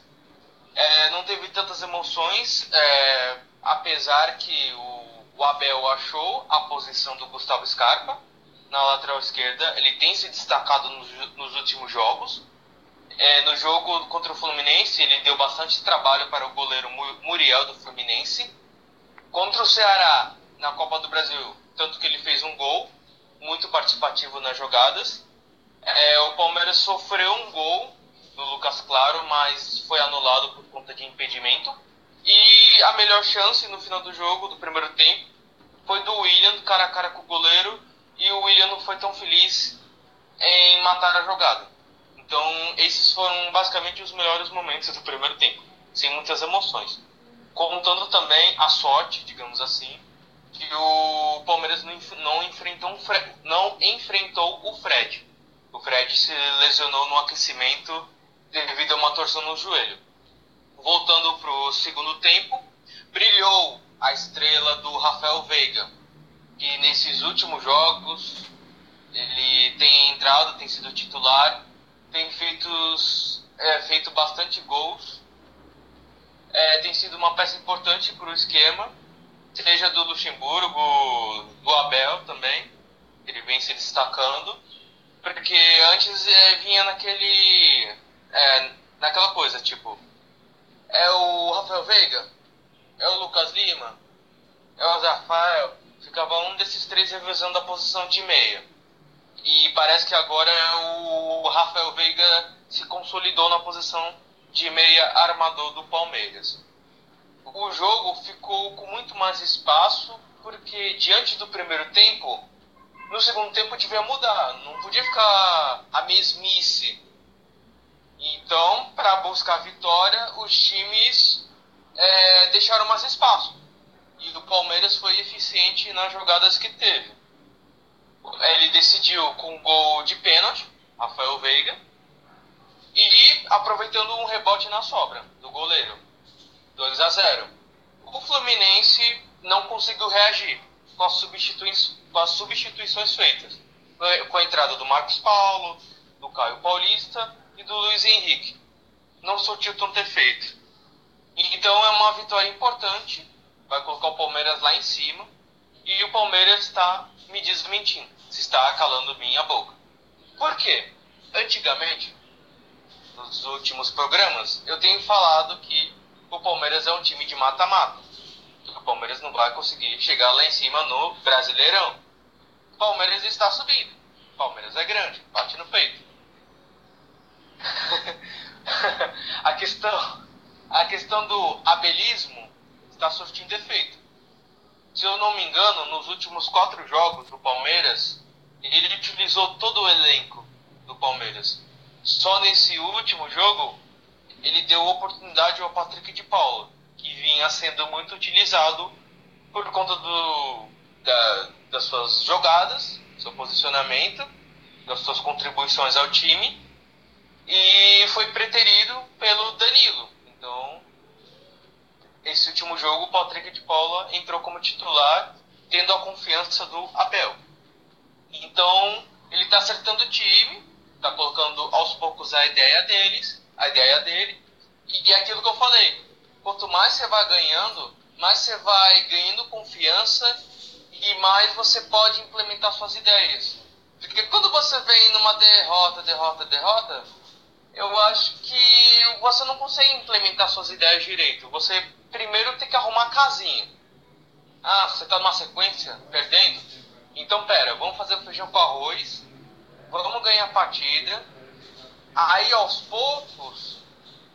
É, não teve tantas emoções, é, apesar que o, o, Abel achou a posição do Gustavo Scarpa na lateral esquerda. Ele tem se destacado nos, nos últimos jogos. É, no jogo contra o Fluminense, ele deu bastante trabalho para o goleiro Muriel do Fluminense. Contra o Ceará, na Copa do Brasil, tanto que ele fez um gol, muito participativo nas jogadas. É, o Palmeiras sofreu um gol do Lucas Claro, mas foi anulado por conta de impedimento. E a melhor chance no final do jogo, do primeiro tempo, foi do William, cara a cara com o goleiro, e o William não foi tão feliz em matar a jogada. Então, esses foram basicamente os melhores momentos do primeiro tempo, sem muitas emoções. Contando também a sorte, digamos assim, que o Palmeiras não, não, enfrentou um não enfrentou o Fred. O Fred se lesionou no aquecimento devido a uma torção no joelho. Voltando para o segundo tempo, brilhou a estrela do Rafael Veiga, que nesses últimos jogos ele tem entrado, tem sido titular, tem feito, é, feito bastante gols, é, tem sido uma peça importante para o esquema seja do Luxemburgo, do Abel também, ele vem se destacando, porque antes é, vinha naquele. É, naquela coisa, tipo, é o Rafael Veiga, é o Lucas Lima, é o Rafael, ficava um desses três revisando a posição de meia. E parece que agora o Rafael Veiga se consolidou na posição de meia armador do Palmeiras o jogo ficou com muito mais espaço, porque diante do primeiro tempo, no segundo tempo devia mudar, não podia ficar a mesmice. Então, para buscar vitória, os times é, deixaram mais espaço. E o Palmeiras foi eficiente nas jogadas que teve. Ele decidiu com um gol de pênalti, Rafael Veiga, e aproveitando um rebote na sobra do goleiro. 2 a 0. O Fluminense não conseguiu reagir com as com as substituições feitas. Com a entrada do Marcos Paulo, do Caio Paulista e do Luiz Henrique. Não surtiu tanto efeito. Então é uma vitória importante. Vai colocar o Palmeiras lá em cima. E o Palmeiras está me desmentindo. Se está calando minha boca. Por quê? Antigamente, nos últimos programas, eu tenho falado que o Palmeiras é um time de mata-mata. O Palmeiras não vai conseguir chegar lá em cima no Brasileirão. O Palmeiras está subindo. O Palmeiras é grande, bate no peito. [laughs] a questão a questão do abelismo está surtindo efeito. Se eu não me engano, nos últimos quatro jogos do Palmeiras, ele utilizou todo o elenco do Palmeiras. Só nesse último jogo, ele deu oportunidade ao Patrick de Paula, que vinha sendo muito utilizado por conta do, da, das suas jogadas, seu posicionamento, das suas contribuições ao time, e foi preterido pelo Danilo. Então, esse último jogo, o Patrick de Paula entrou como titular, tendo a confiança do Abel. Então, ele está acertando o time, está colocando aos poucos a ideia deles, a ideia dele, e é aquilo que eu falei. Quanto mais você vai ganhando, mais você vai ganhando confiança e mais você pode implementar suas ideias. Porque quando você vem numa derrota, derrota, derrota, eu acho que você não consegue implementar suas ideias direito. Você primeiro tem que arrumar a casinha. Ah, você está numa sequência perdendo? Então, pera, vamos fazer feijão com arroz, vamos ganhar a partida. Aí, aos poucos,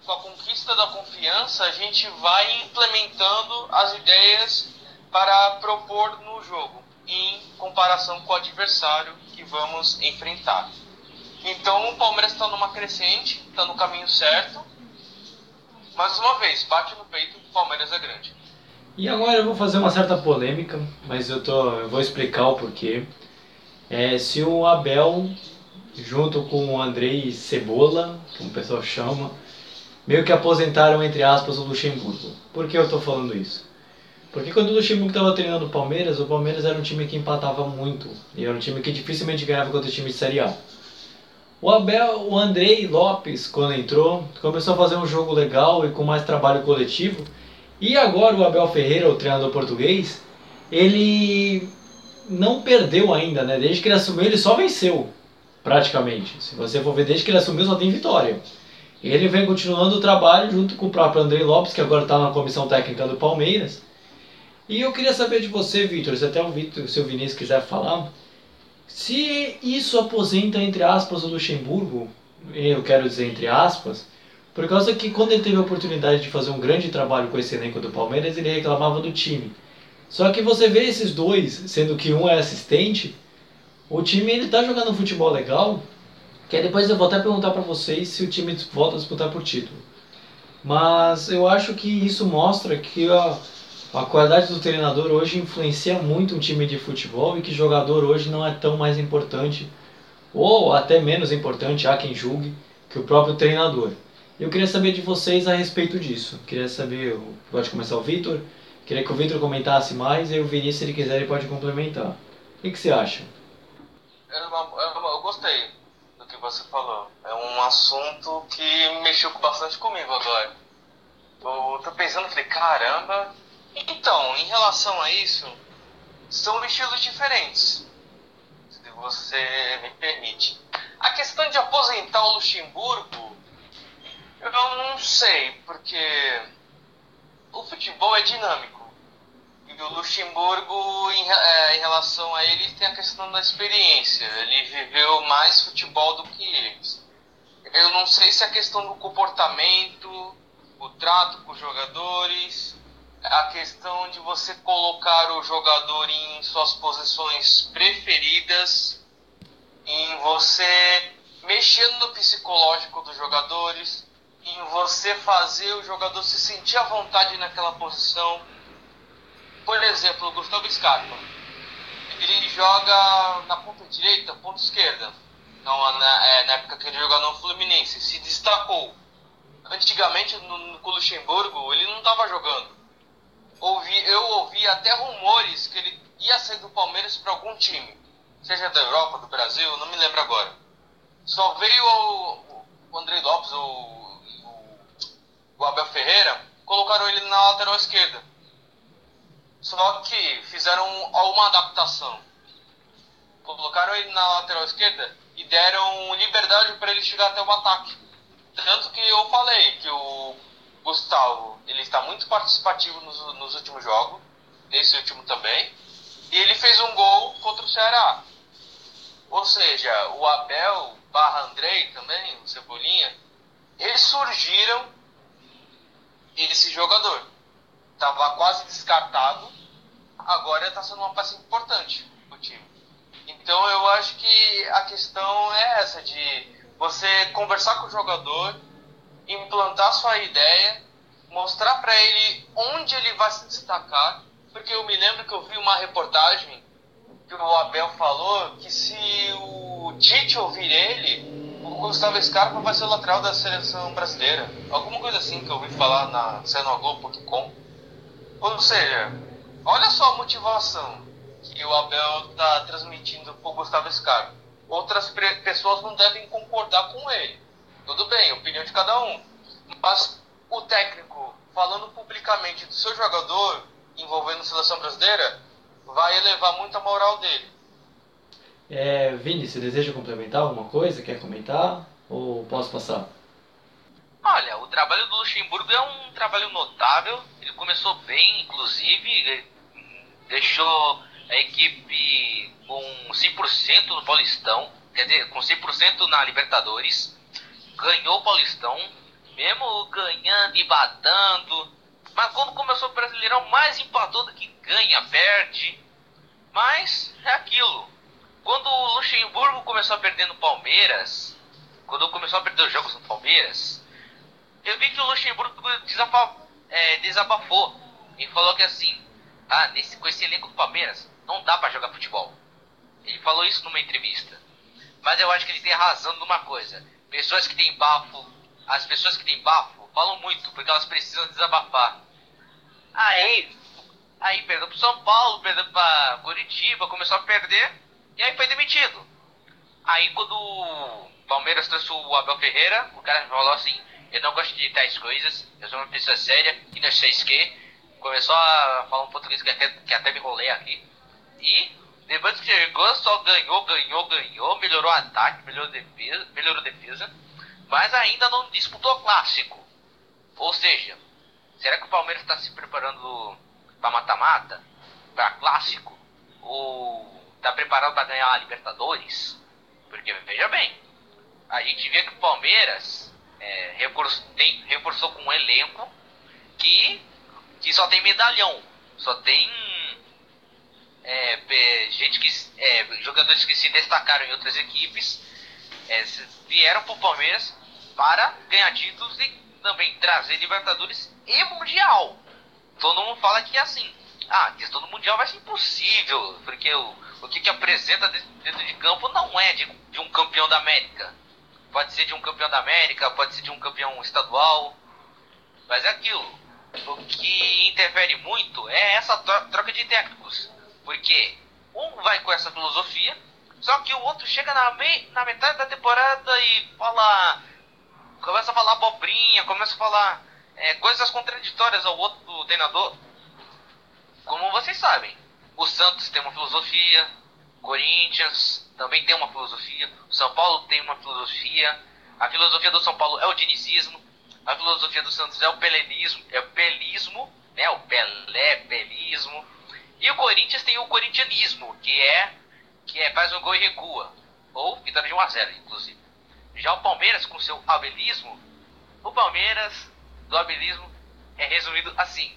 com a conquista da confiança, a gente vai implementando as ideias para propor no jogo, em comparação com o adversário que vamos enfrentar. Então o Palmeiras está numa crescente, está no caminho certo. Mais uma vez, bate no peito, o Palmeiras é grande. E agora eu vou fazer uma certa polêmica, mas eu, tô, eu vou explicar o porquê. É, se o Abel, junto com o Andrei Cebola, como o pessoal chama, meio que aposentaram, entre aspas, o Luxemburgo. Por que eu estou falando isso? Porque quando o Luxemburgo estava treinando o Palmeiras, o Palmeiras era um time que empatava muito. E era um time que dificilmente ganhava contra o time de Série A. O Abel, o Andrei Lopes, quando entrou, começou a fazer um jogo legal e com mais trabalho coletivo. E agora o Abel Ferreira, o treinador português, ele não perdeu ainda, né? Desde que ele assumiu, ele só venceu, praticamente. Se você for ver, desde que ele assumiu, só tem vitória. Ele vem continuando o trabalho junto com o próprio Andrei Lopes, que agora está na comissão técnica do Palmeiras. E eu queria saber de você, Vitor, se até o Vitor, se o Vinícius quiser falar, se isso aposenta, entre aspas, o Luxemburgo, eu quero dizer entre aspas, por causa que quando ele teve a oportunidade de fazer um grande trabalho com esse elenco do Palmeiras, ele reclamava do time. Só que você vê esses dois, sendo que um é assistente, o time ele tá jogando um futebol legal, que aí depois eu vou até perguntar para vocês se o time volta a disputar por título. Mas eu acho que isso mostra que a, a qualidade do treinador hoje influencia muito um time de futebol e que jogador hoje não é tão mais importante, ou até menos importante, há quem julgue, que o próprio treinador. Eu queria saber de vocês a respeito disso. Queria saber, pode começar o Vitor, queria que o Vitor comentasse mais e o Vinícius, se ele quiser, ele pode complementar. O que, você acha? Eu, eu, eu gostei do que você falou. É um assunto que mexeu bastante comigo agora. Eu tô pensando, falei, caramba, então, em relação a isso, são estilos diferentes, se você me permite. A questão de aposentar o Luxemburgo, eu não sei, porque o futebol é dinâmico. E o Luxemburgo, em, é, em relação a ele, tem a questão da experiência. Ele viveu mais futebol do que eles. Eu não sei se a questão do comportamento, o trato com os jogadores, a questão de você colocar o jogador em suas posições preferidas, em você mexer no psicológico dos jogadores, em você fazer o jogador se sentir à vontade naquela posição. Por exemplo, o Gustavo Scarpa. Ele joga na ponta direita, ponta esquerda. Não, na, é, na época que ele jogava no Fluminense, se destacou. Antigamente, no, no Luxemburgo, ele não estava jogando. Ouvi, eu ouvi até rumores que ele ia sair do Palmeiras para algum time, seja da Europa, do Brasil, não me lembro agora. Só veio o, o André Lopes, o, o, Abel Ferreira, colocaram ele na lateral esquerda. Só que fizeram uma adaptação. Colocaram ele na lateral esquerda e deram liberdade para ele chegar até o ataque. Tanto que eu falei que o Gustavo ele está muito participativo nos, nos últimos jogos, nesse último também, e ele fez um gol contra o Ceará. Ou seja, o Abel barra Andrei também, o Cebolinha, eles surgiram esse jogador. Estava quase descartado, agora está sendo uma peça importante o time. Então eu acho que a questão é essa de você conversar com o jogador, implantar sua ideia, mostrar para ele onde ele vai se destacar, porque eu me lembro que eu vi uma reportagem que o Abel falou que se o Tite ouvir ele, o Gustavo Scarpa vai ser o lateral da seleção brasileira. Alguma coisa assim que eu ouvi falar na cenogol.com. Ou seja, olha só a motivação que o Abel está transmitindo para o Gustavo Scarpa. Outras pessoas não devem concordar com ele. Tudo bem, opinião de cada um. Mas o técnico falando publicamente do seu jogador envolvendo a seleção brasileira vai elevar muito a moral dele. É, Vini, você deseja complementar alguma coisa? Quer comentar? Ou posso passar? Olha, o trabalho do Luxemburgo é um trabalho notável. Ele começou bem, inclusive, deixou a equipe com 100% no Paulistão, quer dizer, com 100% na Libertadores, ganhou o Paulistão, mesmo ganhando e batando. Mas quando começou o Brasileirão, mais empatou do que ganha, perde. Mas é aquilo. Quando o Luxemburgo começou a perder no Palmeiras, quando começou a perder os jogos no Palmeiras, eu vi que o Luxemburgo desabafou, é, desabafou e falou que assim, ah, nesse, com esse elenco do Palmeiras, não dá para jogar futebol. Ele falou isso numa entrevista. Mas eu acho que ele tem razão numa coisa. Pessoas que têm bafo, as pessoas que têm bafo falam muito, porque elas precisam desabafar. Aí, aí perdeu pro São Paulo, perdeu pra Curitiba, começou a perder, e aí foi demitido. Aí quando o Palmeiras trouxe o Abel Ferreira, o cara falou assim, eu não gosto de tais coisas, eu sou uma pessoa séria, e não sei o que. Começou a falar um português que até, que até me rolei aqui. E depois que chegou, só ganhou, ganhou, ganhou, melhorou o ataque, melhorou defesa, melhorou defesa, mas ainda não disputou clássico. Ou seja, será que o Palmeiras está se preparando para mata-mata, para clássico, ou está preparado para ganhar a Libertadores? Porque veja bem, a gente vê que o Palmeiras é, reforçou, tem, reforçou com um elenco que, que só tem medalhão, só tem é, gente que é, jogadores que se destacaram em outras equipes é, vieram para o Palmeiras para ganhar títulos e também trazer Libertadores e Mundial. Todo mundo fala que é assim, ah, a questão do Mundial vai ser impossível, porque o, o que, que apresenta dentro de campo não é de, de um campeão da América. Pode ser de um campeão da América, pode ser de um campeão estadual, mas é aquilo. O que interfere muito é essa troca de técnicos. Porque um vai com essa filosofia, só que o outro chega na, me na metade da temporada e fala. Começa a falar abobrinha, começa a falar é, coisas contraditórias ao outro treinador. Como vocês sabem, o Santos tem uma filosofia, Corinthians também tem uma filosofia, o São Paulo tem uma filosofia, a filosofia do São Paulo é o dinizismo, a filosofia do Santos é o pelenismo, é o pelismo, né? O Pelé, pelismo. E o Corinthians tem o corintianismo, que é que é faz um gol e recua, ou vitória de 1 a 0, inclusive. Já o Palmeiras com seu abelismo, o Palmeiras do abelismo é resumido assim: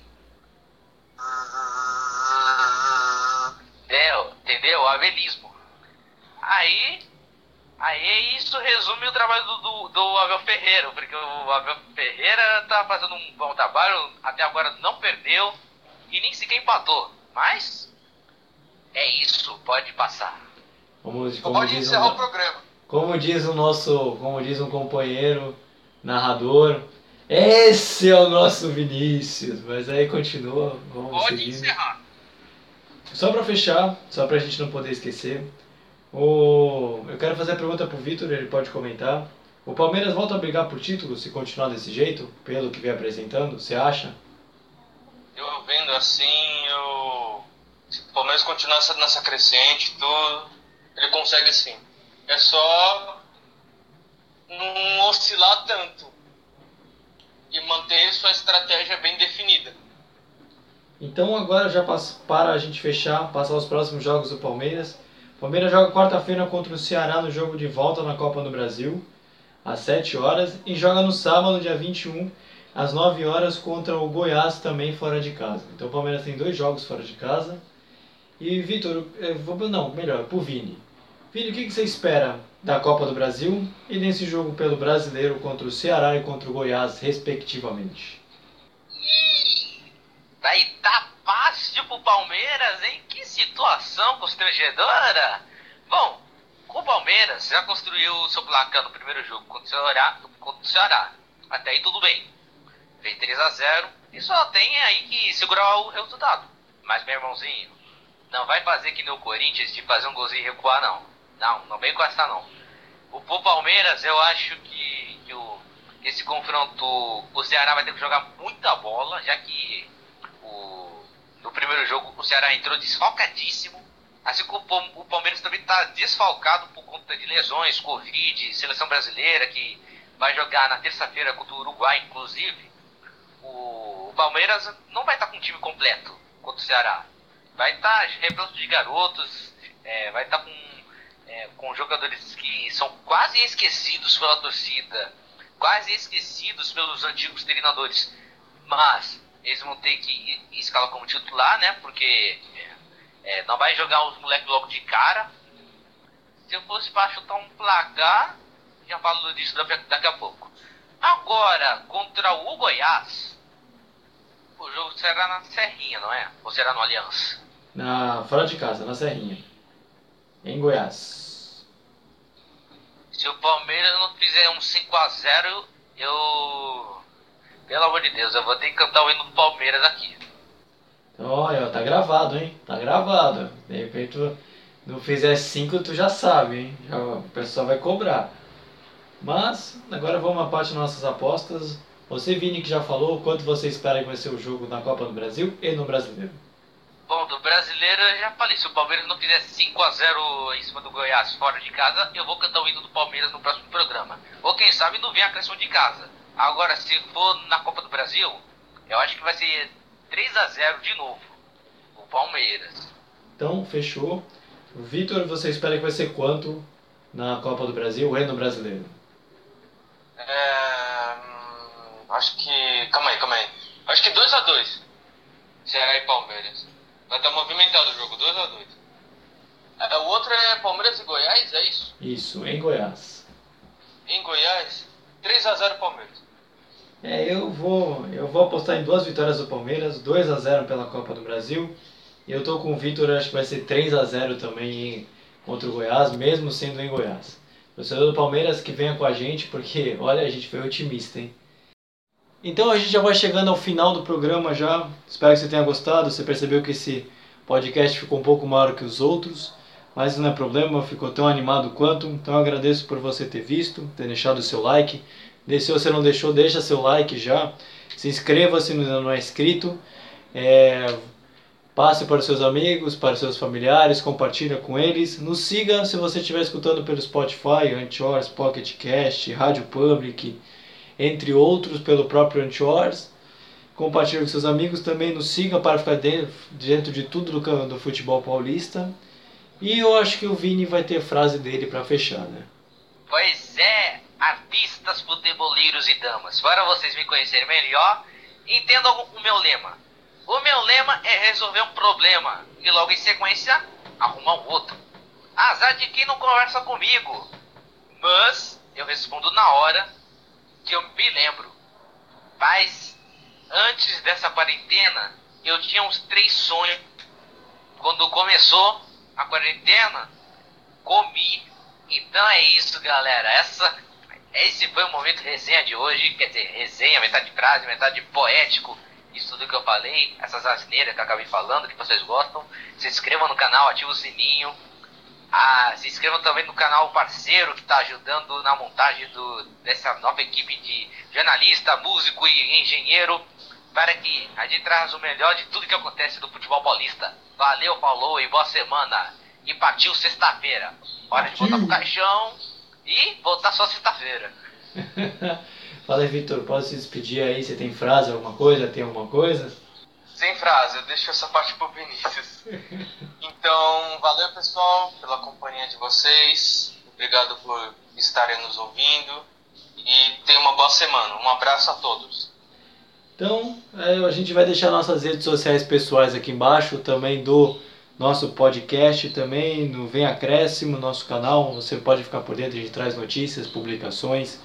É, entendeu? O abelismo. Aí, aí isso resume o trabalho do, do, do Abel Ferreira, porque o Abel Ferreira tá fazendo um bom trabalho, até agora não perdeu e nem sequer empatou. Mas é isso, pode passar. Como, como pode diz encerrar um, o programa. como diz o nosso, como diz um companheiro narrador, esse é o nosso Vinícius. Mas aí continua, vamos Pode seguindo. encerrar. Só pra fechar, só pra gente não poder esquecer, o... eu quero fazer a pergunta pro Vitor, ele pode comentar. O Palmeiras volta a brigar por título se continuar desse jeito, pelo que vem apresentando, você acha? Eu vendo assim, eu... se o Palmeiras continuar nessa, crescente, tudo, ele consegue sim. É só não oscilar tanto e manter sua estratégia bem definida. Então agora já para a gente fechar, passar os próximos jogos do Palmeiras. Palmeiras joga quarta-feira contra o Ceará no jogo de volta na Copa do Brasil, às 7 horas, e joga no sábado, dia 21, às 9 horas, contra o Goiás, também fora de casa. Então o Palmeiras tem dois jogos fora de casa. E Vitor, vou, não, melhor, pro Vini. Vini, o que que você espera da Copa do Brasil e nesse jogo pelo Brasileiro contra o Ceará e contra o Goiás, respectivamente? Daí tá fácil pro Palmeiras, hein? Que situação constrangedora! Bom, o Palmeiras já construiu o seu placar no primeiro jogo contra o Ceará. Contra o Ceará. Até aí tudo bem. Fez 3 a 0 e só tem aí que segurar o resultado. Mas, meu irmãozinho, não vai fazer que no Corinthians de fazer um golzinho e recuar, não. Não, não vem com essa, não. O Palmeiras, eu acho que, que o, esse confronto, o Ceará vai ter que jogar muita bola, já que o, no primeiro jogo o Ceará entrou desfalcadíssimo. Assim como o Palmeiras também está desfalcado por conta de lesões, Covid, seleção brasileira, que vai jogar na terça-feira contra o Uruguai, inclusive. O, Palmeiras não vai estar com o time completo contra o Ceará. Vai estar repleto de garotos, é, vai estar com, é, com jogadores que são quase esquecidos pela torcida, quase esquecidos pelos antigos treinadores. Mas eles vão ter que escalar como titular, né? Porque é, não vai jogar os moleques logo de cara. Se eu fosse para chutar um placar, já falo disso daqui a pouco. Agora, contra o Goiás, o jogo será na Serrinha, não é? Ou será no Aliança? Na, fora de casa, na Serrinha. Em Goiás. Se o Palmeiras não fizer um 5x0, eu. Pelo amor de Deus, eu vou ter que cantar o hino do Palmeiras aqui. Então, olha, tá gravado, hein? Tá gravado. De repente, tu não fizer 5, tu já sabe, hein? Já, o pessoal vai cobrar. Mas, agora vamos à parte das nossas apostas. Você, Vini, que já falou, quanto você espera que vai ser o jogo na Copa do Brasil e no Brasileiro? Bom, do brasileiro eu já falei, se o Palmeiras não fizer 5x0 em cima do Goiás fora de casa, eu vou cantar o hino do Palmeiras no próximo programa. Ou quem sabe não vem a criação de casa. Agora, se for na Copa do Brasil, eu acho que vai ser 3x0 de novo. O Palmeiras. Então, fechou. Vitor, você espera que vai ser quanto na Copa do Brasil e no Brasileiro? É, acho que. Calma aí, calma aí. Acho que 2x2. Ceará e Palmeiras. Vai estar movimentado o jogo, 2x2. É, o outro é Palmeiras e Goiás, é isso? Isso, em Goiás. Em Goiás, 3x0 Palmeiras. É, eu vou, eu vou apostar em duas vitórias do Palmeiras, 2 a 0 pela Copa do Brasil. E eu tô com o Vitor, acho que vai ser 3 a 0 também contra o Goiás, mesmo sendo em Goiás. Torcedor do Palmeiras que venha com a gente, porque olha, a gente foi otimista, hein? Então a gente já vai chegando ao final do programa já. Espero que você tenha gostado. Você percebeu que esse podcast ficou um pouco maior que os outros, mas não é problema, ficou tão animado quanto. Então eu agradeço por você ter visto, ter deixado o seu like. Se você não deixou, deixa seu like já. Se inscreva se ainda não é inscrito. É, passe para os seus amigos, para os seus familiares, compartilha com eles. Nos siga se você estiver escutando pelo Spotify, Anchors, Pocket Cast, Rádio Public, entre outros pelo próprio Anchors. Compartilhe com seus amigos também, nos siga para ficar dentro, dentro de tudo do, do futebol paulista. E eu acho que o Vini vai ter frase dele para fechar, né? Pois é, artistas, futeboleiros e damas. Para vocês me conhecerem melhor, entendam o meu lema. O meu lema é resolver um problema e logo em sequência arrumar um outro. Azar de quem não conversa comigo. Mas eu respondo na hora que eu me lembro. Mas antes dessa quarentena, eu tinha uns três sonhos. Quando começou a quarentena, comi. Então é isso, galera. Essa, esse foi o momento resenha de hoje. Quer dizer, resenha, metade frase, metade poético. Isso tudo que eu falei, essas asneiras que eu acabei falando, que vocês gostam. Se inscrevam no canal, ative o sininho. Ah, se inscrevam também no canal parceiro que está ajudando na montagem do, dessa nova equipe de jornalista, músico e engenheiro para que a gente traz o melhor de tudo que acontece do futebol paulista. Valeu, falou e boa semana. E partiu sexta-feira. Hora de voltar pro caixão e voltar só sexta-feira. [laughs] Fala aí, Vitor, posso se despedir aí? Você tem frase, alguma coisa? Tem alguma coisa? Sem frase, eu deixo essa parte pro Vinícius. Então, valeu pessoal pela companhia de vocês. Obrigado por estarem nos ouvindo. E tenham uma boa semana. Um abraço a todos. Então, é, a gente vai deixar nossas redes sociais pessoais aqui embaixo, também do nosso podcast, também no Vem Acréscimo, nosso canal. Você pode ficar por dentro, a gente traz notícias, publicações,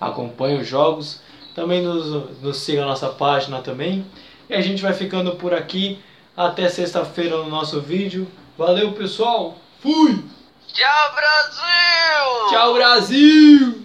acompanha os jogos. Também nos, nos siga na nossa página também. E a gente vai ficando por aqui. Até sexta-feira no nosso vídeo. Valeu, pessoal. Fui! Tchau, Brasil! Tchau, Brasil!